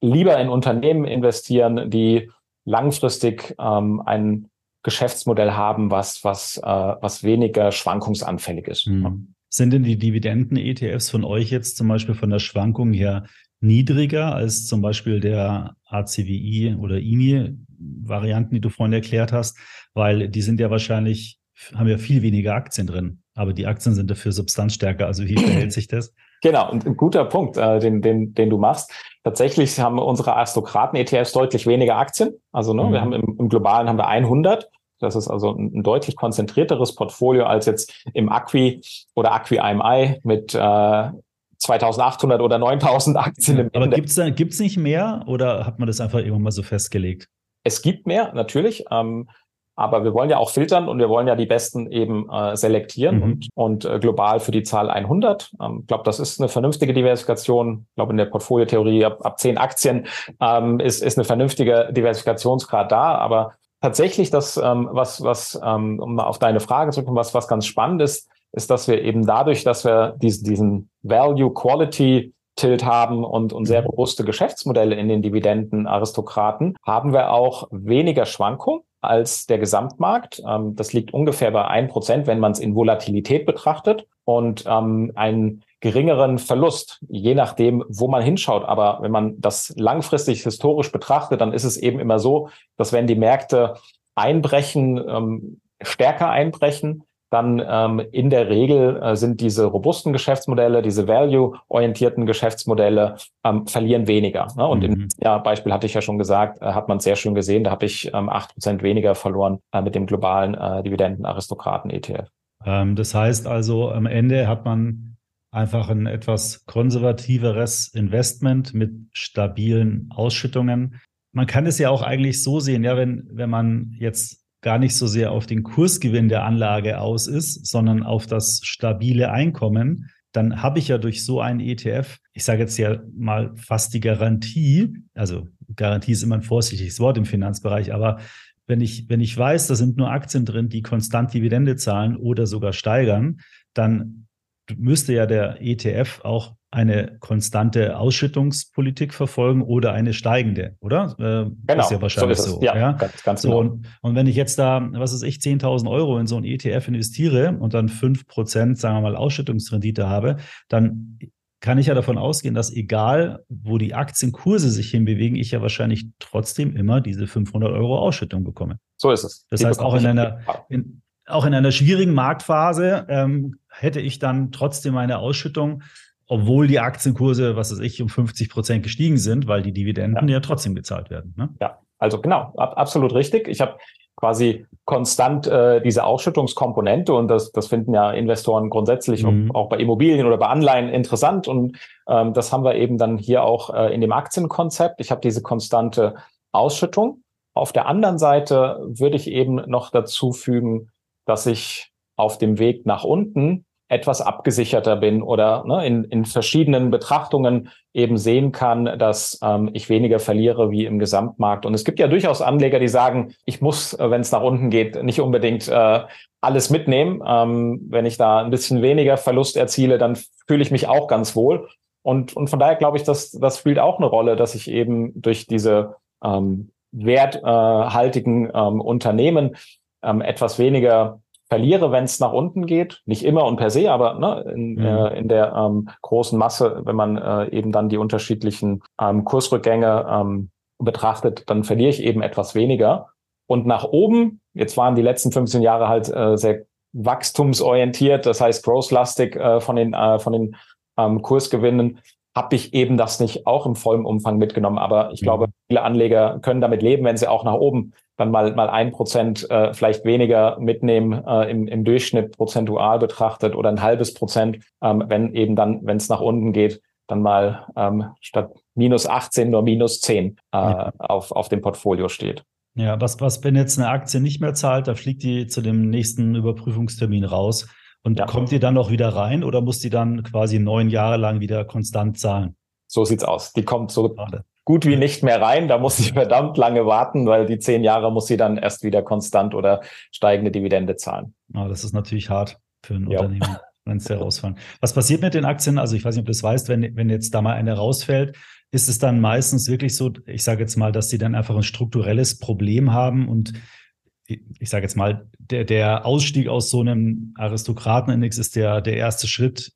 lieber in Unternehmen investieren, die langfristig ähm, ein Geschäftsmodell haben, was, was, äh, was weniger schwankungsanfällig ist. Mhm. Sind denn die Dividenden-ETFs von euch jetzt zum Beispiel von der Schwankung her niedriger als zum Beispiel der ACWI oder INI-Varianten, die du vorhin erklärt hast, weil die sind ja wahrscheinlich, haben ja viel weniger Aktien drin, aber die Aktien sind dafür substanzstärker. Also wie verhält sich das? Genau, und ein guter Punkt, äh, den, den, den du machst. Tatsächlich haben unsere Aristokraten-ETFs deutlich weniger Aktien. Also ne, mhm. wir haben im, im Globalen haben wir 100 das ist also ein, ein, deutlich konzentrierteres Portfolio als jetzt im Acqui oder Acqui IMI mit äh, 2800 oder 9000 Aktien im Aber gibt es gibt's nicht mehr oder hat man das einfach irgendwann mal so festgelegt? Es gibt mehr, natürlich. Ähm, aber wir wollen ja auch filtern und wir wollen ja die besten eben äh, selektieren mhm. und, und äh, global für die Zahl 100. Ich ähm, glaube, das ist eine vernünftige Diversifikation. Ich glaube, in der Portfoliotheorie ab, ab 10 Aktien ähm, ist, ist eine vernünftige Diversifikationsgrad da. Aber tatsächlich das, ähm, was, was, ähm, um auf deine Frage zu kommen, was, was ganz spannend ist, ist, dass wir eben dadurch, dass wir diesen, diesen Value-Quality-Tilt haben und, und sehr mhm. robuste Geschäftsmodelle in den Dividenden-Aristokraten, haben wir auch weniger Schwankung als der Gesamtmarkt. Ähm, das liegt ungefähr bei ein Prozent, wenn man es in Volatilität betrachtet und ähm, einen geringeren Verlust, je nachdem, wo man hinschaut. Aber wenn man das langfristig historisch betrachtet, dann ist es eben immer so, dass wenn die Märkte einbrechen, ähm, stärker einbrechen, dann ähm, in der Regel äh, sind diese robusten Geschäftsmodelle, diese value-orientierten Geschäftsmodelle ähm, verlieren weniger. Ne? Und mhm. im ja, Beispiel hatte ich ja schon gesagt, äh, hat man sehr schön gesehen, da habe ich ähm, acht ähm, Prozent weniger verloren äh, mit dem globalen äh, Dividenden-Aristokraten-ETF. Ähm, das heißt also, am Ende hat man einfach ein etwas konservativeres Investment mit stabilen Ausschüttungen. Man kann es ja auch eigentlich so sehen, ja, wenn, wenn man jetzt gar nicht so sehr auf den Kursgewinn der Anlage aus ist, sondern auf das stabile Einkommen, dann habe ich ja durch so einen ETF, ich sage jetzt ja mal fast die Garantie, also Garantie ist immer ein vorsichtiges Wort im Finanzbereich, aber wenn ich, wenn ich weiß, da sind nur Aktien drin, die konstant Dividende zahlen oder sogar steigern, dann müsste ja der ETF auch eine konstante Ausschüttungspolitik verfolgen oder eine steigende, oder? Äh, genau, ist ja wahrscheinlich so. so ja, ja, ganz, ganz so, genau. Und, und, wenn ich jetzt da, was weiß ich, 10.000 Euro in so ein ETF investiere und dann 5%, sagen wir mal, Ausschüttungsrendite habe, dann kann ich ja davon ausgehen, dass egal, wo die Aktienkurse sich hinbewegen, ich ja wahrscheinlich trotzdem immer diese 500 Euro Ausschüttung bekomme. So ist es. Das die heißt, auch in einer, in, auch in einer schwierigen Marktphase ähm, hätte ich dann trotzdem meine Ausschüttung, obwohl die Aktienkurse, was weiß ich, um 50 Prozent gestiegen sind, weil die Dividenden ja, ja trotzdem gezahlt werden. Ne? Ja, also genau, ab, absolut richtig. Ich habe quasi konstant äh, diese Ausschüttungskomponente und das, das finden ja Investoren grundsätzlich mhm. auch bei Immobilien oder bei Anleihen interessant und ähm, das haben wir eben dann hier auch äh, in dem Aktienkonzept. Ich habe diese konstante Ausschüttung. Auf der anderen Seite würde ich eben noch dazu fügen, dass ich auf dem Weg nach unten etwas abgesicherter bin oder ne, in, in verschiedenen Betrachtungen eben sehen kann, dass ähm, ich weniger verliere wie im Gesamtmarkt. Und es gibt ja durchaus Anleger, die sagen, ich muss, äh, wenn es nach unten geht, nicht unbedingt äh, alles mitnehmen. Ähm, wenn ich da ein bisschen weniger Verlust erziele, dann fühle ich mich auch ganz wohl. Und, und von daher glaube ich, dass das spielt auch eine Rolle, dass ich eben durch diese ähm, werthaltigen ähm, Unternehmen ähm, etwas weniger verliere, wenn es nach unten geht. Nicht immer und per se, aber ne, in, mhm. äh, in der ähm, großen Masse, wenn man äh, eben dann die unterschiedlichen ähm, Kursrückgänge ähm, betrachtet, dann verliere ich eben etwas weniger. Und nach oben, jetzt waren die letzten 15 Jahre halt äh, sehr wachstumsorientiert, das heißt growth-lastig äh, von den, äh, von den ähm, Kursgewinnen, habe ich eben das nicht auch im vollen Umfang mitgenommen. Aber ich mhm. glaube, viele Anleger können damit leben, wenn sie auch nach oben dann mal mal ein Prozent äh, vielleicht weniger mitnehmen äh, im, im Durchschnitt prozentual betrachtet oder ein halbes Prozent, ähm, wenn eben dann, wenn es nach unten geht, dann mal ähm, statt minus 18 nur minus 10 äh, ja. auf, auf dem Portfolio steht. Ja, was, was, wenn jetzt eine Aktie nicht mehr zahlt, da fliegt die zu dem nächsten Überprüfungstermin raus. Und ja. kommt die dann noch wieder rein oder muss die dann quasi neun Jahre lang wieder konstant zahlen? So sieht's aus. Die kommt so Schade gut wie nicht mehr rein. Da muss ich verdammt lange warten, weil die zehn Jahre muss sie dann erst wieder konstant oder steigende Dividende zahlen. Oh, das ist natürlich hart für ein ja. Unternehmen, wenn es herausfallen. Was passiert mit den Aktien? Also ich weiß nicht, ob du das weißt, wenn, wenn jetzt da mal eine rausfällt, ist es dann meistens wirklich so, ich sage jetzt mal, dass sie dann einfach ein strukturelles Problem haben und ich sage jetzt mal, der, der Ausstieg aus so einem Aristokratenindex ist der, der erste Schritt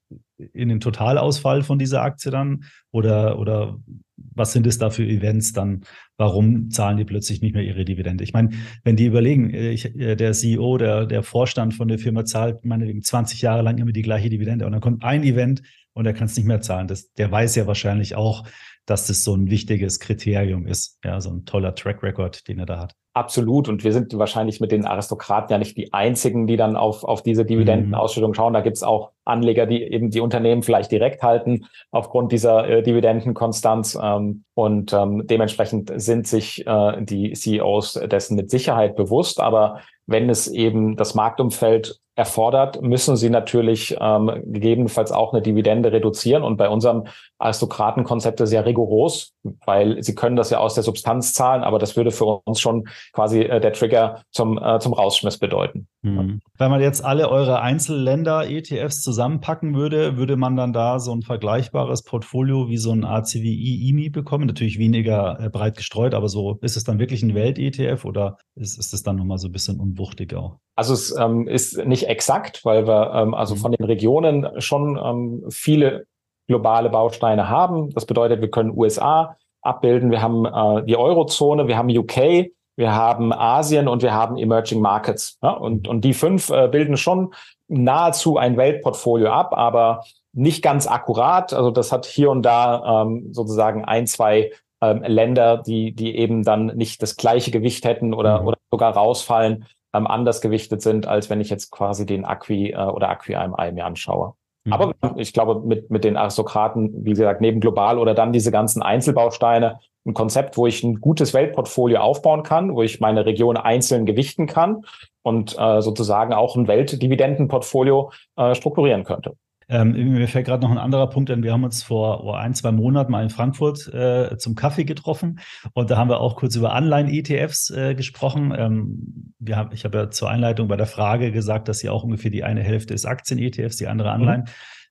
in den Totalausfall von dieser Aktie dann? Oder, oder was sind es da für Events dann? Warum zahlen die plötzlich nicht mehr ihre Dividende? Ich meine, wenn die überlegen, äh, ich, äh, der CEO, der, der Vorstand von der Firma zahlt meinetwegen 20 Jahre lang immer die gleiche Dividende und dann kommt ein Event und er kann es nicht mehr zahlen. Das, der weiß ja wahrscheinlich auch, dass das so ein wichtiges Kriterium ist. Ja, so ein toller Track Record, den er da hat. Absolut. Und wir sind wahrscheinlich mit den Aristokraten ja nicht die einzigen, die dann auf, auf diese Dividendenausschüttung schauen. Da gibt es auch Anleger, die eben die Unternehmen vielleicht direkt halten aufgrund dieser äh, Dividendenkonstanz. Ähm, und ähm, dementsprechend sind sich äh, die CEOs dessen mit Sicherheit bewusst. Aber wenn es eben das Marktumfeld erfordert, müssen sie natürlich ähm, gegebenenfalls auch eine Dividende reduzieren. Und bei unserem Aristokratenkonzept ist ja rigoros, weil sie können das ja aus der Substanz zahlen, aber das würde für uns schon quasi äh, der Trigger zum, äh, zum Rausschmiss bedeuten. Mhm. Wenn man jetzt alle eure Einzelländer-ETFs zusammenpacken würde, würde man dann da so ein vergleichbares Portfolio wie so ein ACWI-IMI bekommen? Natürlich weniger äh, breit gestreut, aber so ist es dann wirklich ein Welt-ETF oder ist, ist es dann nochmal so ein bisschen unwuchtig auch? Also es ähm, ist nicht exakt, weil wir ähm, also mhm. von den Regionen schon ähm, viele globale Bausteine haben. Das bedeutet, wir können USA abbilden, wir haben äh, die Eurozone, wir haben UK, wir haben Asien und wir haben Emerging Markets. Ja? Und, und die fünf äh, bilden schon nahezu ein Weltportfolio ab, aber nicht ganz akkurat. Also das hat hier und da ähm, sozusagen ein, zwei ähm, Länder, die, die eben dann nicht das gleiche Gewicht hätten oder, mhm. oder sogar rausfallen ähm, anders gewichtet sind, als wenn ich jetzt quasi den Acqui äh, oder Acqui AMI mir anschaue. Mhm. Aber ich glaube, mit, mit den Aristokraten, wie gesagt, neben global oder dann diese ganzen Einzelbausteine, ein Konzept, wo ich ein gutes Weltportfolio aufbauen kann, wo ich meine Region einzeln gewichten kann und äh, sozusagen auch ein Weltdividendenportfolio äh, strukturieren könnte. Ähm, mir fällt gerade noch ein anderer Punkt an. Wir haben uns vor, vor ein, zwei Monaten mal in Frankfurt äh, zum Kaffee getroffen und da haben wir auch kurz über Anleihen-ETFs äh, gesprochen. Ähm, wir haben, ich habe ja zur Einleitung bei der Frage gesagt, dass ja auch ungefähr die eine Hälfte ist Aktien-ETFs, die andere mhm. Anleihen. Mhm.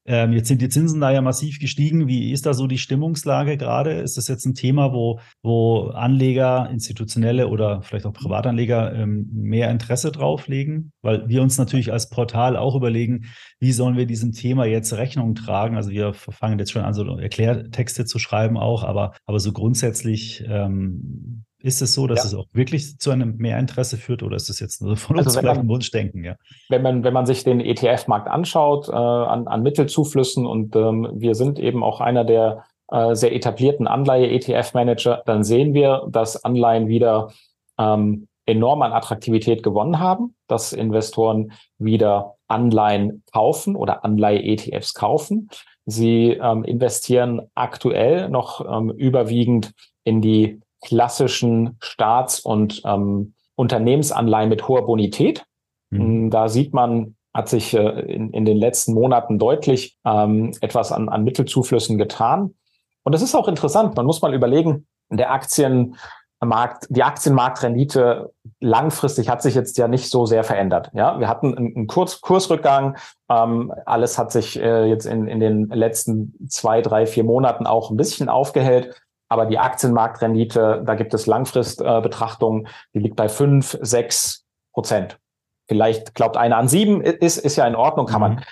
Ähm, jetzt sind die Zinsen da ja massiv gestiegen. Wie ist da so die Stimmungslage gerade? Ist das jetzt ein Thema, wo, wo Anleger, institutionelle oder vielleicht auch Privatanleger ähm, mehr Interesse drauf legen? Weil wir uns natürlich als Portal auch überlegen, wie sollen wir diesem Thema jetzt Rechnung tragen? Also wir fangen jetzt schon an, so Erklärtexte zu schreiben auch, aber, aber so grundsätzlich ähm, ist es so, dass ja. es auch wirklich zu einem Mehrinteresse führt oder ist es jetzt nur von uns also vielleicht ein Wunschdenken? Ja? Wenn man, wenn man sich den ETF-Markt anschaut, äh, an, an Mittelzuflüssen und ähm, wir sind eben auch einer der äh, sehr etablierten Anleihe-ETF-Manager, dann sehen wir, dass Anleihen wieder ähm, enorm an Attraktivität gewonnen haben, dass Investoren wieder Anleihen kaufen oder Anleihe-ETFs kaufen. Sie ähm, investieren aktuell noch ähm, überwiegend in die klassischen Staats- und ähm, Unternehmensanleihen mit hoher Bonität. Mhm. Da sieht man, hat sich äh, in, in den letzten Monaten deutlich ähm, etwas an, an Mittelzuflüssen getan. Und das ist auch interessant. Man muss mal überlegen, der Aktienmarkt, die Aktienmarktrendite langfristig hat sich jetzt ja nicht so sehr verändert. Ja, wir hatten einen, einen Kurs, Kursrückgang. Ähm, alles hat sich äh, jetzt in, in den letzten zwei, drei, vier Monaten auch ein bisschen aufgehellt. Aber die Aktienmarktrendite, da gibt es Langfristbetrachtungen, äh, die liegt bei fünf, sechs Prozent. Vielleicht glaubt einer an sieben, ist, ist ja in Ordnung, kann mhm. man.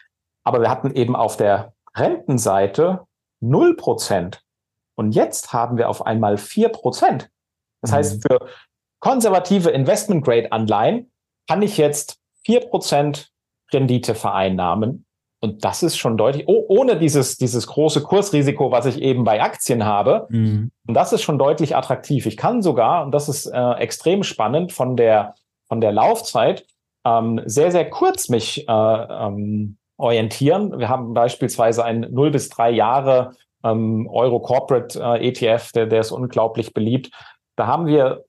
Aber wir hatten eben auf der Rentenseite null Prozent. Und jetzt haben wir auf einmal vier Prozent. Das mhm. heißt, für konservative Investment-Grade-Anleihen kann ich jetzt vier Prozent Rendite vereinnahmen und das ist schon deutlich, oh, ohne dieses, dieses große Kursrisiko, was ich eben bei Aktien habe. Mhm. Und das ist schon deutlich attraktiv. Ich kann sogar, und das ist äh, extrem spannend, von der, von der Laufzeit ähm, sehr, sehr kurz mich äh, ähm, orientieren. Wir haben beispielsweise ein 0 bis 3 Jahre ähm, Euro Corporate äh, ETF, der, der ist unglaublich beliebt. Da haben wir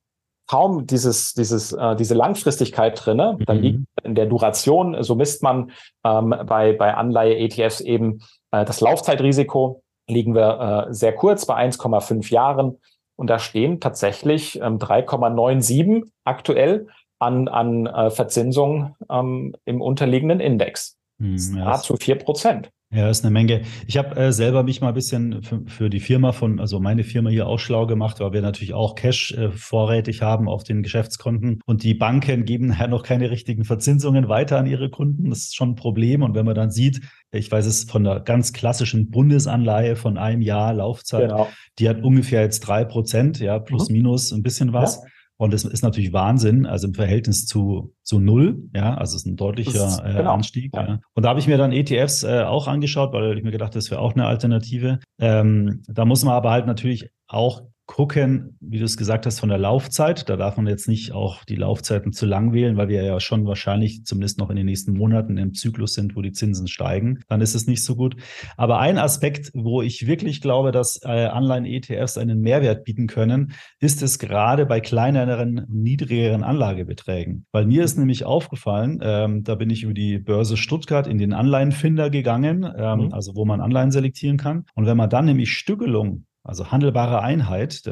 kaum dieses, dieses, äh, diese Langfristigkeit drinne. Dann liegt mhm. in der Duration, so misst man ähm, bei, bei Anleihe-ETFs eben äh, das Laufzeitrisiko, liegen wir äh, sehr kurz bei 1,5 Jahren. Und da stehen tatsächlich ähm, 3,97 aktuell an, an äh, Verzinsung ähm, im unterliegenden Index. Mhm, ja, nahezu vier Prozent. Ja, ist eine Menge. Ich habe äh, selber mich mal ein bisschen für, für, die Firma von, also meine Firma hier auch schlau gemacht, weil wir natürlich auch Cash äh, vorrätig haben auf den Geschäftskonten und die Banken geben ja noch keine richtigen Verzinsungen weiter an ihre Kunden. Das ist schon ein Problem. Und wenn man dann sieht, ich weiß es von der ganz klassischen Bundesanleihe von einem Jahr Laufzeit, genau. die hat ungefähr jetzt drei Prozent, ja, plus mhm. minus ein bisschen was. Ja. Und das ist natürlich Wahnsinn, also im Verhältnis zu, zu null, ja, also es ist ein deutlicher ist, äh, genau. Anstieg. Ja. ja. Und da habe ich mir dann ETFs äh, auch angeschaut, weil ich mir gedacht, das wäre auch eine Alternative. Ähm, da muss man aber halt natürlich auch gucken, wie du es gesagt hast, von der Laufzeit. Da darf man jetzt nicht auch die Laufzeiten zu lang wählen, weil wir ja schon wahrscheinlich zumindest noch in den nächsten Monaten im Zyklus sind, wo die Zinsen steigen. Dann ist es nicht so gut. Aber ein Aspekt, wo ich wirklich glaube, dass äh, Anleihen-ETFs einen Mehrwert bieten können, ist es gerade bei kleineren, niedrigeren Anlagebeträgen. Weil mir ist nämlich aufgefallen, ähm, da bin ich über die Börse Stuttgart in den Anleihenfinder gegangen, ähm, mhm. also wo man Anleihen selektieren kann. Und wenn man dann nämlich Stückelung also handelbare Einheit.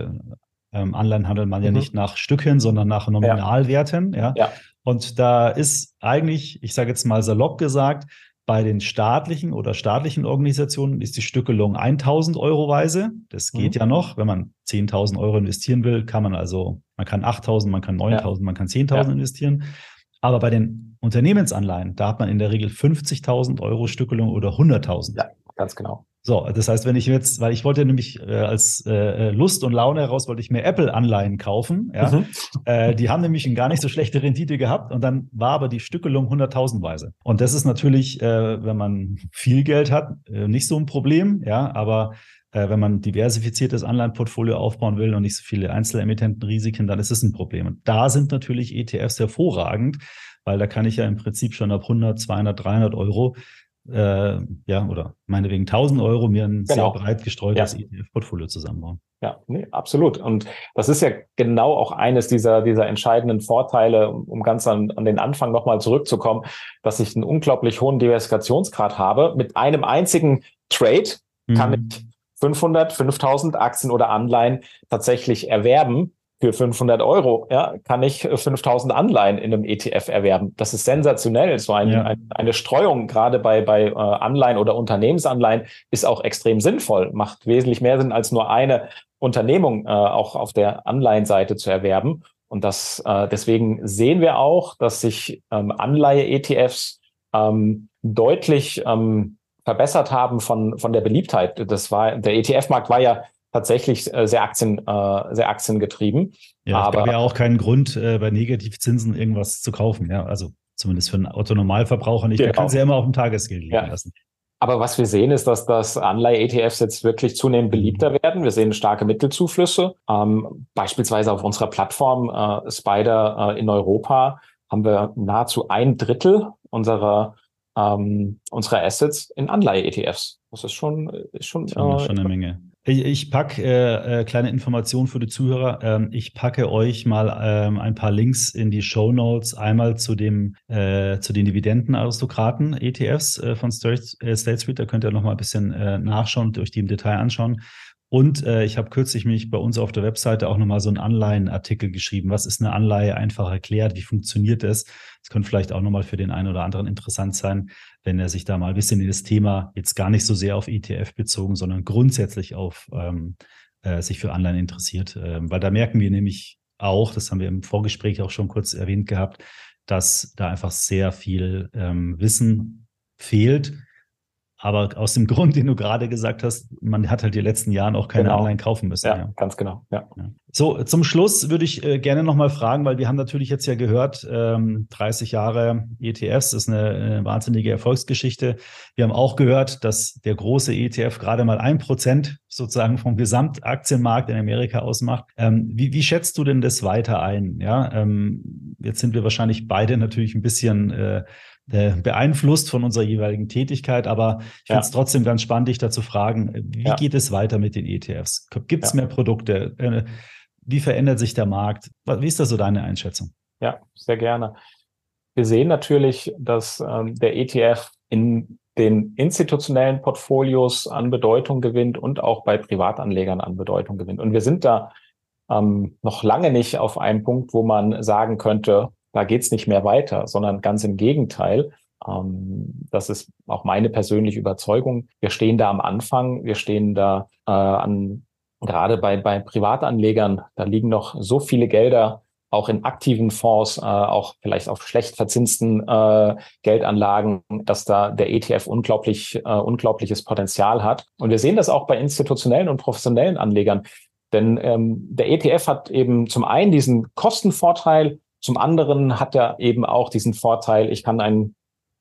Ähm, Anleihen handelt man mhm. ja nicht nach Stücken, sondern nach Nominalwerten. Ja. ja. Und da ist eigentlich, ich sage jetzt mal salopp gesagt, bei den staatlichen oder staatlichen Organisationen ist die Stückelung 1000 Euro weise. Das geht mhm. ja noch. Wenn man 10.000 Euro investieren will, kann man also, man kann 8.000, man kann 9.000, ja. man kann 10.000 ja. investieren. Aber bei den Unternehmensanleihen, da hat man in der Regel 50.000 Euro Stückelung oder 100.000. Ja, ganz genau. So, das heißt, wenn ich jetzt, weil ich wollte nämlich äh, als äh, Lust und Laune heraus, wollte ich mir Apple-Anleihen kaufen. Ja? Mhm. Äh, die haben nämlich eine gar nicht so schlechte Rendite gehabt und dann war aber die Stückelung hunderttausendweise. Und das ist natürlich, äh, wenn man viel Geld hat, äh, nicht so ein Problem. Ja, aber äh, wenn man diversifiziertes Anleihenportfolio aufbauen will und nicht so viele Einzelemittentenrisiken, dann ist es ein Problem. Und da sind natürlich ETFs hervorragend, weil da kann ich ja im Prinzip schon ab 100, 200, 300 Euro äh, ja, oder meinetwegen 1000 Euro mir ein genau. sehr breit gestreutes ja. ETF-Portfolio zusammenbauen. Ja, nee, absolut. Und das ist ja genau auch eines dieser, dieser entscheidenden Vorteile, um, um ganz an, an den Anfang nochmal zurückzukommen, dass ich einen unglaublich hohen Diversifikationsgrad habe. Mit einem einzigen Trade kann mhm. ich 500, 5000 Aktien oder Anleihen tatsächlich erwerben für 500 Euro ja, kann ich 5000 Anleihen in einem ETF erwerben. Das ist sensationell. So ein, ja. ein, eine Streuung gerade bei, bei äh, Anleihen oder Unternehmensanleihen ist auch extrem sinnvoll, macht wesentlich mehr Sinn als nur eine Unternehmung äh, auch auf der Anleihenseite zu erwerben. Und das äh, deswegen sehen wir auch, dass sich ähm, Anleihe-ETFs ähm, deutlich ähm, verbessert haben von, von der Beliebtheit. Das war, der ETF-Markt war ja tatsächlich äh, sehr Aktien, äh, sehr aktiengetrieben. Ja, aber es gab ja auch keinen Grund, äh, bei Negativzinsen irgendwas zu kaufen. Ja, also zumindest für einen Otto-Normalverbraucher nicht. Genau. Der kann sie ja immer auf dem Tagesgeld liegen ja. lassen. Aber was wir sehen, ist, dass das Anleihe-ETFs jetzt wirklich zunehmend beliebter mhm. werden. Wir sehen starke Mittelzuflüsse. Ähm, beispielsweise auf unserer Plattform äh, Spider äh, in Europa haben wir nahezu ein Drittel unserer ähm, unserer Assets in Anleihe-ETFs. Das ist schon, ist schon, schon, äh, schon eine Menge. Ich, packe äh, äh, kleine Informationen für die Zuhörer. Ähm, ich packe euch mal ähm, ein paar Links in die Show Notes. Einmal zu dem äh, zu den Dividendenaristokraten ETFs äh, von State, äh, State Street. Da könnt ihr noch mal ein bisschen äh, nachschauen, durch die im Detail anschauen. Und äh, ich habe kürzlich mich bei uns auf der Webseite auch nochmal so einen Anleihenartikel geschrieben. Was ist eine Anleihe? Einfach erklärt. Wie funktioniert das? Das könnte vielleicht auch nochmal für den einen oder anderen interessant sein, wenn er sich da mal ein bisschen in das Thema jetzt gar nicht so sehr auf ETF bezogen, sondern grundsätzlich auf ähm, äh, sich für Anleihen interessiert. Ähm, weil da merken wir nämlich auch, das haben wir im Vorgespräch auch schon kurz erwähnt gehabt, dass da einfach sehr viel ähm, Wissen fehlt aber aus dem Grund, den du gerade gesagt hast, man hat halt die letzten Jahren auch keine genau. Anleihen kaufen müssen. Ja, ja. ganz genau. Ja. ja. So, zum Schluss würde ich äh, gerne nochmal fragen, weil wir haben natürlich jetzt ja gehört, ähm, 30 Jahre ETFs ist eine, eine, wahnsinnige Erfolgsgeschichte. Wir haben auch gehört, dass der große ETF gerade mal ein Prozent sozusagen vom Gesamtaktienmarkt in Amerika ausmacht. Ähm, wie, wie, schätzt du denn das weiter ein? Ja, ähm, jetzt sind wir wahrscheinlich beide natürlich ein bisschen äh, äh, beeinflusst von unserer jeweiligen Tätigkeit, aber ich finde es trotzdem ganz spannend, dich dazu fragen, wie ja. geht es weiter mit den ETFs? Gibt es ja. mehr Produkte? Äh, wie verändert sich der Markt? Wie ist da so deine Einschätzung? Ja, sehr gerne. Wir sehen natürlich, dass ähm, der ETF in den institutionellen Portfolios an Bedeutung gewinnt und auch bei Privatanlegern an Bedeutung gewinnt. Und wir sind da ähm, noch lange nicht auf einem Punkt, wo man sagen könnte, da geht's nicht mehr weiter, sondern ganz im Gegenteil. Ähm, das ist auch meine persönliche Überzeugung. Wir stehen da am Anfang, wir stehen da äh, an, gerade bei, bei Privatanlegern, da liegen noch so viele Gelder auch in aktiven Fonds, äh, auch vielleicht auf schlecht verzinsten äh, Geldanlagen, dass da der ETF unglaublich, äh, unglaubliches Potenzial hat. Und wir sehen das auch bei institutionellen und professionellen Anlegern. Denn ähm, der ETF hat eben zum einen diesen Kostenvorteil, zum anderen hat er eben auch diesen Vorteil, ich kann einen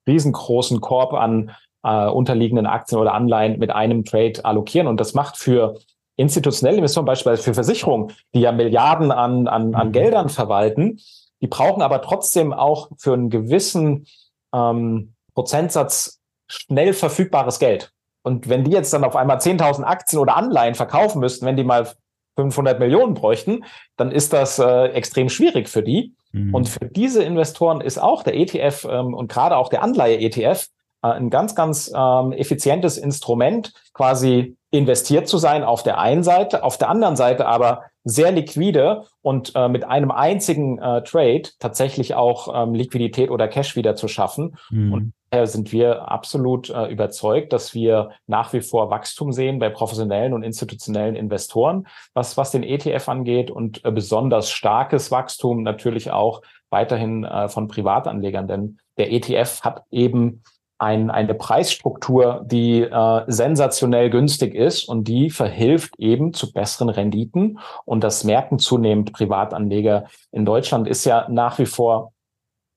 riesengroßen Korb an äh, unterliegenden Aktien oder Anleihen mit einem Trade allokieren. Und das macht für institutionelle Investoren, beispielsweise für Versicherungen, die ja Milliarden an, an, an mhm. Geldern verwalten, die brauchen aber trotzdem auch für einen gewissen ähm, Prozentsatz schnell verfügbares Geld. Und wenn die jetzt dann auf einmal 10.000 Aktien oder Anleihen verkaufen müssten, wenn die mal 500 Millionen bräuchten, dann ist das äh, extrem schwierig für die. Mhm. Und für diese Investoren ist auch der ETF ähm, und gerade auch der Anleihe-ETF äh, ein ganz, ganz ähm, effizientes Instrument, quasi investiert zu sein auf der einen Seite, auf der anderen Seite aber sehr liquide und äh, mit einem einzigen äh, Trade tatsächlich auch ähm, Liquidität oder Cash wieder zu schaffen. Mhm. Und daher sind wir absolut äh, überzeugt, dass wir nach wie vor Wachstum sehen bei professionellen und institutionellen Investoren, was, was den ETF angeht und äh, besonders starkes Wachstum natürlich auch weiterhin äh, von Privatanlegern, denn der ETF hat eben ein, eine Preisstruktur, die äh, sensationell günstig ist und die verhilft eben zu besseren Renditen. Und das merken zunehmend Privatanleger. In Deutschland ist ja nach wie vor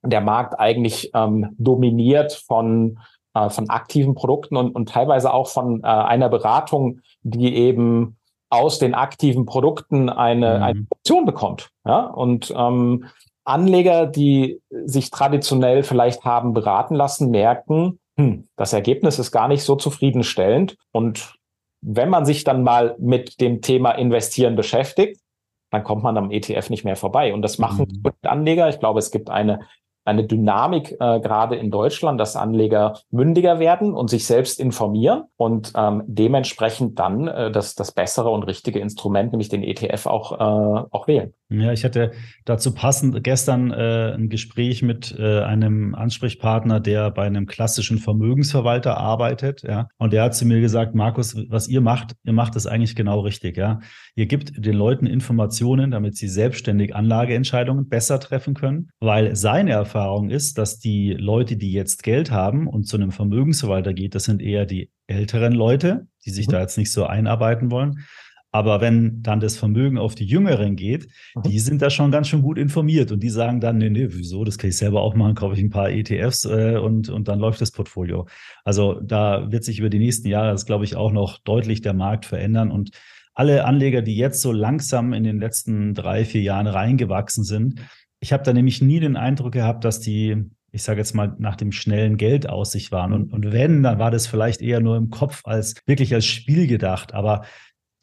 der Markt eigentlich ähm, dominiert von, äh, von aktiven Produkten und, und teilweise auch von äh, einer Beratung, die eben aus den aktiven Produkten eine, mhm. eine Option bekommt. Ja? Und ähm, Anleger, die sich traditionell vielleicht haben beraten lassen, merken, hm, das Ergebnis ist gar nicht so zufriedenstellend. Und wenn man sich dann mal mit dem Thema Investieren beschäftigt, dann kommt man am ETF nicht mehr vorbei. Und das machen mhm. Anleger. Ich glaube, es gibt eine eine Dynamik äh, gerade in Deutschland, dass Anleger mündiger werden und sich selbst informieren und ähm, dementsprechend dann äh, das, das bessere und richtige Instrument, nämlich den ETF, auch, äh, auch wählen. Ja, ich hatte dazu passend gestern äh, ein Gespräch mit äh, einem Ansprechpartner, der bei einem klassischen Vermögensverwalter arbeitet, ja. Und der hat zu mir gesagt, Markus, was ihr macht, ihr macht das eigentlich genau richtig, ja. Ihr gebt den Leuten Informationen, damit sie selbstständig Anlageentscheidungen besser treffen können, weil seine Erfahrung ist, dass die Leute, die jetzt Geld haben und zu einem Vermögensverwalter geht, das sind eher die älteren Leute, die sich mhm. da jetzt nicht so einarbeiten wollen. Aber wenn dann das Vermögen auf die Jüngeren geht, mhm. die sind da schon ganz schön gut informiert und die sagen dann, nee, nee, wieso, das kann ich selber auch machen, kaufe ich ein paar ETFs äh, und, und dann läuft das Portfolio. Also da wird sich über die nächsten Jahre, das glaube ich, auch noch deutlich der Markt verändern und alle Anleger, die jetzt so langsam in den letzten drei, vier Jahren reingewachsen sind, ich habe da nämlich nie den Eindruck gehabt, dass die, ich sage jetzt mal, nach dem schnellen Geld aus sich waren. Und, und wenn, dann war das vielleicht eher nur im Kopf als wirklich als Spiel gedacht. Aber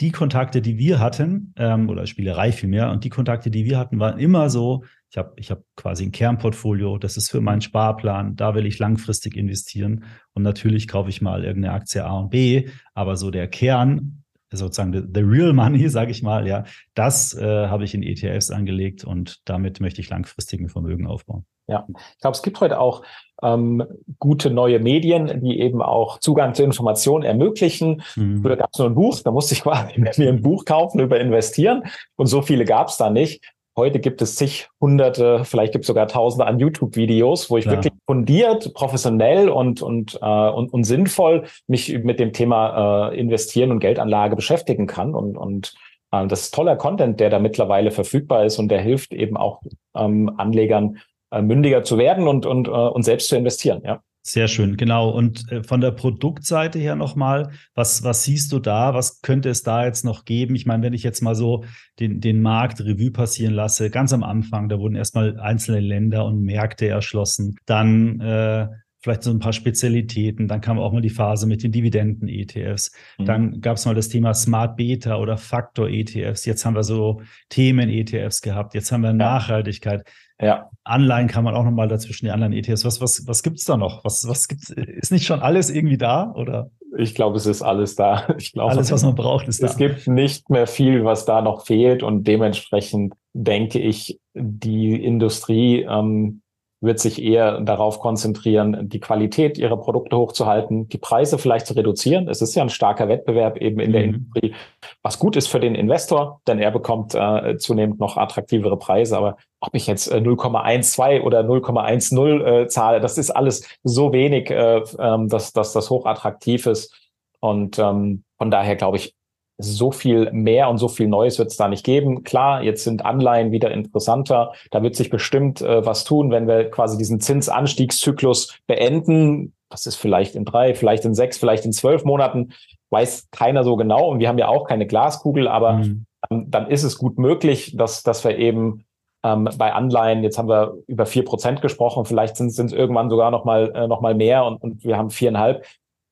die Kontakte, die wir hatten, ähm, oder Spielerei vielmehr, und die Kontakte, die wir hatten, waren immer so, ich habe ich hab quasi ein Kernportfolio, das ist für meinen Sparplan, da will ich langfristig investieren. Und natürlich kaufe ich mal irgendeine Aktie A und B, aber so der Kern, sozusagen the, the real money, sage ich mal, ja, das äh, habe ich in ETFs angelegt und damit möchte ich langfristigen Vermögen aufbauen. Ja, ich glaube, es gibt heute auch ähm, gute neue Medien, die eben auch Zugang zu Informationen ermöglichen. Mhm. Früher gab es nur ein Buch, da musste ich quasi mir ein Buch kaufen über Investieren und so viele gab es da nicht. Heute gibt es zig hunderte, vielleicht gibt es sogar tausende an YouTube-Videos, wo ich ja. wirklich fundiert, professionell und, und, äh, und, und sinnvoll mich mit dem Thema äh, Investieren und Geldanlage beschäftigen kann. Und, und äh, das ist toller Content, der da mittlerweile verfügbar ist und der hilft eben auch ähm, Anlegern, mündiger zu werden und, und, äh, und selbst zu investieren. Ja. Sehr schön, genau. Und äh, von der Produktseite her nochmal, was, was siehst du da? Was könnte es da jetzt noch geben? Ich meine, wenn ich jetzt mal so den, den Markt Revue passieren lasse, ganz am Anfang, da wurden erstmal einzelne Länder und Märkte erschlossen. Dann äh, vielleicht so ein paar Spezialitäten. Dann kam auch mal die Phase mit den Dividenden-ETFs. Mhm. Dann gab es mal das Thema Smart Beta oder Faktor-ETFs. Jetzt haben wir so Themen-ETFs gehabt. Jetzt haben wir ja. Nachhaltigkeit. Ja. Anleihen kann man auch nochmal dazwischen die anderen ETFs. Was, was, was gibt's da noch? Was, was gibt's? Ist nicht schon alles irgendwie da? Oder? Ich glaube, es ist alles da. Ich glaube, alles, was man braucht, ist da. Es gibt nicht mehr viel, was da noch fehlt. Und dementsprechend denke ich, die Industrie ähm, wird sich eher darauf konzentrieren, die Qualität ihrer Produkte hochzuhalten, die Preise vielleicht zu reduzieren. Es ist ja ein starker Wettbewerb eben in mhm. der Industrie, was gut ist für den Investor, denn er bekommt äh, zunehmend noch attraktivere Preise. Aber ob ich jetzt äh, 0,12 oder 0,10 äh, zahle, das ist alles so wenig, äh, ähm, dass, dass das hochattraktiv ist. Und ähm, von daher glaube ich, so viel mehr und so viel Neues wird es da nicht geben. Klar, jetzt sind Anleihen wieder interessanter. Da wird sich bestimmt äh, was tun, wenn wir quasi diesen Zinsanstiegszyklus beenden. Das ist vielleicht in drei, vielleicht in sechs, vielleicht in zwölf Monaten. Weiß keiner so genau. Und wir haben ja auch keine Glaskugel, aber mhm. ähm, dann ist es gut möglich, dass, dass wir eben ähm, bei Anleihen, jetzt haben wir über vier Prozent gesprochen, vielleicht sind es irgendwann sogar noch mal, äh, noch mal mehr und, und wir haben viereinhalb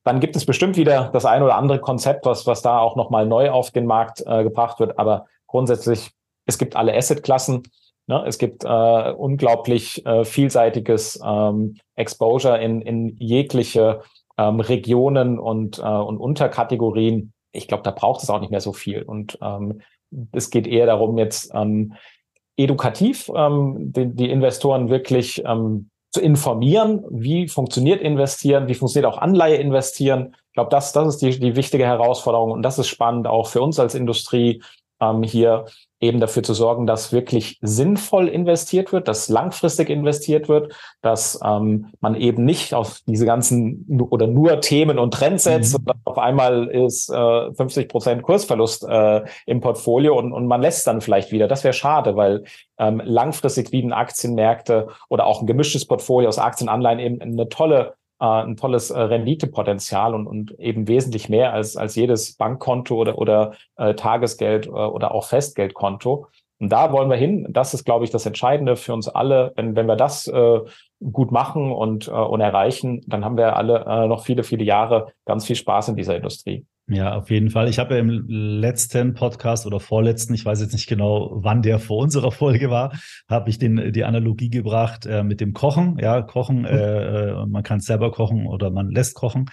dann gibt es bestimmt wieder das ein oder andere Konzept, was, was da auch nochmal neu auf den Markt äh, gebracht wird. Aber grundsätzlich, es gibt alle Assetklassen. Ne? Es gibt äh, unglaublich äh, vielseitiges ähm, Exposure in, in jegliche ähm, Regionen und, äh, und Unterkategorien. Ich glaube, da braucht es auch nicht mehr so viel. Und ähm, es geht eher darum, jetzt ähm, edukativ ähm, die, die Investoren wirklich ähm, zu informieren, wie funktioniert investieren, wie funktioniert auch Anleihe investieren. Ich glaube, das, das ist die, die wichtige Herausforderung und das ist spannend auch für uns als Industrie, ähm, hier eben dafür zu sorgen, dass wirklich sinnvoll investiert wird, dass langfristig investiert wird, dass ähm, man eben nicht auf diese ganzen oder nur Themen und Trends setzt mhm. und auf einmal ist äh, 50 Prozent Kursverlust äh, im Portfolio und, und man lässt dann vielleicht wieder. Das wäre schade, weil ähm, langfristig bieten Aktienmärkte oder auch ein gemischtes Portfolio aus Aktienanleihen eben eine tolle äh, ein tolles äh, Renditepotenzial und, und eben wesentlich mehr als, als jedes Bankkonto oder, oder äh, Tagesgeld äh, oder auch Festgeldkonto. Und da wollen wir hin. Das ist, glaube ich, das Entscheidende für uns alle. Wenn, wenn wir das äh, gut machen und, äh, und erreichen, dann haben wir alle äh, noch viele, viele Jahre ganz viel Spaß in dieser Industrie. Ja, auf jeden Fall. Ich habe ja im letzten Podcast oder vorletzten, ich weiß jetzt nicht genau, wann der vor unserer Folge war, habe ich den die Analogie gebracht äh, mit dem Kochen. Ja, Kochen, mhm. äh, äh, man kann selber kochen oder man lässt kochen.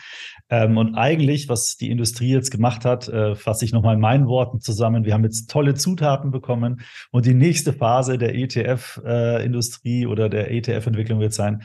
Ähm, und eigentlich, was die Industrie jetzt gemacht hat, äh, fasse ich nochmal in meinen Worten zusammen. Wir haben jetzt tolle Zutaten bekommen und die nächste Phase der ETF-Industrie äh, oder der ETF-Entwicklung wird sein,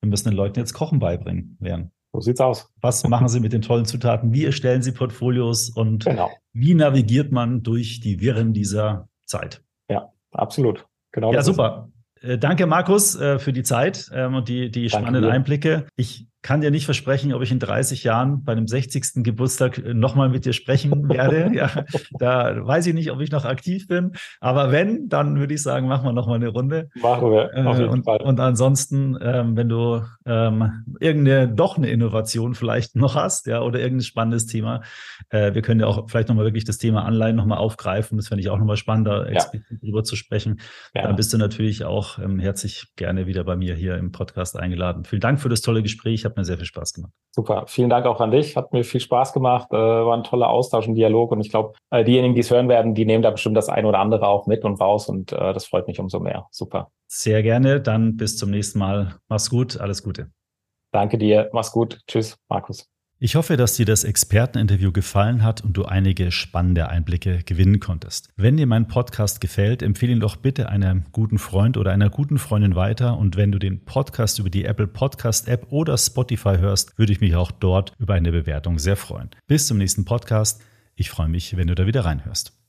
wir müssen den Leuten jetzt Kochen beibringen werden. So sieht's aus. Was machen Sie mit den tollen Zutaten? Wie erstellen Sie Portfolios und genau. wie navigiert man durch die Wirren dieser Zeit? Ja, absolut. Genau. Ja, super. Äh, danke, Markus, äh, für die Zeit ähm, und die, die spannenden Einblicke. Ich kann dir nicht versprechen, ob ich in 30 Jahren bei dem 60. Geburtstag äh, nochmal mit dir sprechen werde. ja, da weiß ich nicht, ob ich noch aktiv bin. Aber wenn, dann würde ich sagen, machen wir nochmal eine Runde. Machen wir. Auf jeden und, Fall. und ansonsten, ähm, wenn du ähm, irgendeine, doch eine Innovation vielleicht noch hast, ja, oder irgendein spannendes Thema, äh, wir können ja auch vielleicht nochmal wirklich das Thema Anleihen nochmal aufgreifen. Das fände ich auch nochmal spannend, da explizit ja. drüber zu sprechen. Ja. Dann bist du natürlich auch ähm, herzlich gerne wieder bei mir hier im Podcast eingeladen. Vielen Dank für das tolle Gespräch hat mir sehr viel Spaß gemacht. Super, vielen Dank auch an dich. Hat mir viel Spaß gemacht. Äh, war ein toller Austausch und Dialog. Und ich glaube, äh, diejenigen, die es hören werden, die nehmen da bestimmt das eine oder andere auch mit und raus. Und äh, das freut mich umso mehr. Super. Sehr gerne. Dann bis zum nächsten Mal. Mach's gut. Alles Gute. Danke dir. Mach's gut. Tschüss, Markus. Ich hoffe, dass dir das Experteninterview gefallen hat und du einige spannende Einblicke gewinnen konntest. Wenn dir mein Podcast gefällt, empfehle ihn doch bitte einem guten Freund oder einer guten Freundin weiter. Und wenn du den Podcast über die Apple Podcast App oder Spotify hörst, würde ich mich auch dort über eine Bewertung sehr freuen. Bis zum nächsten Podcast. Ich freue mich, wenn du da wieder reinhörst.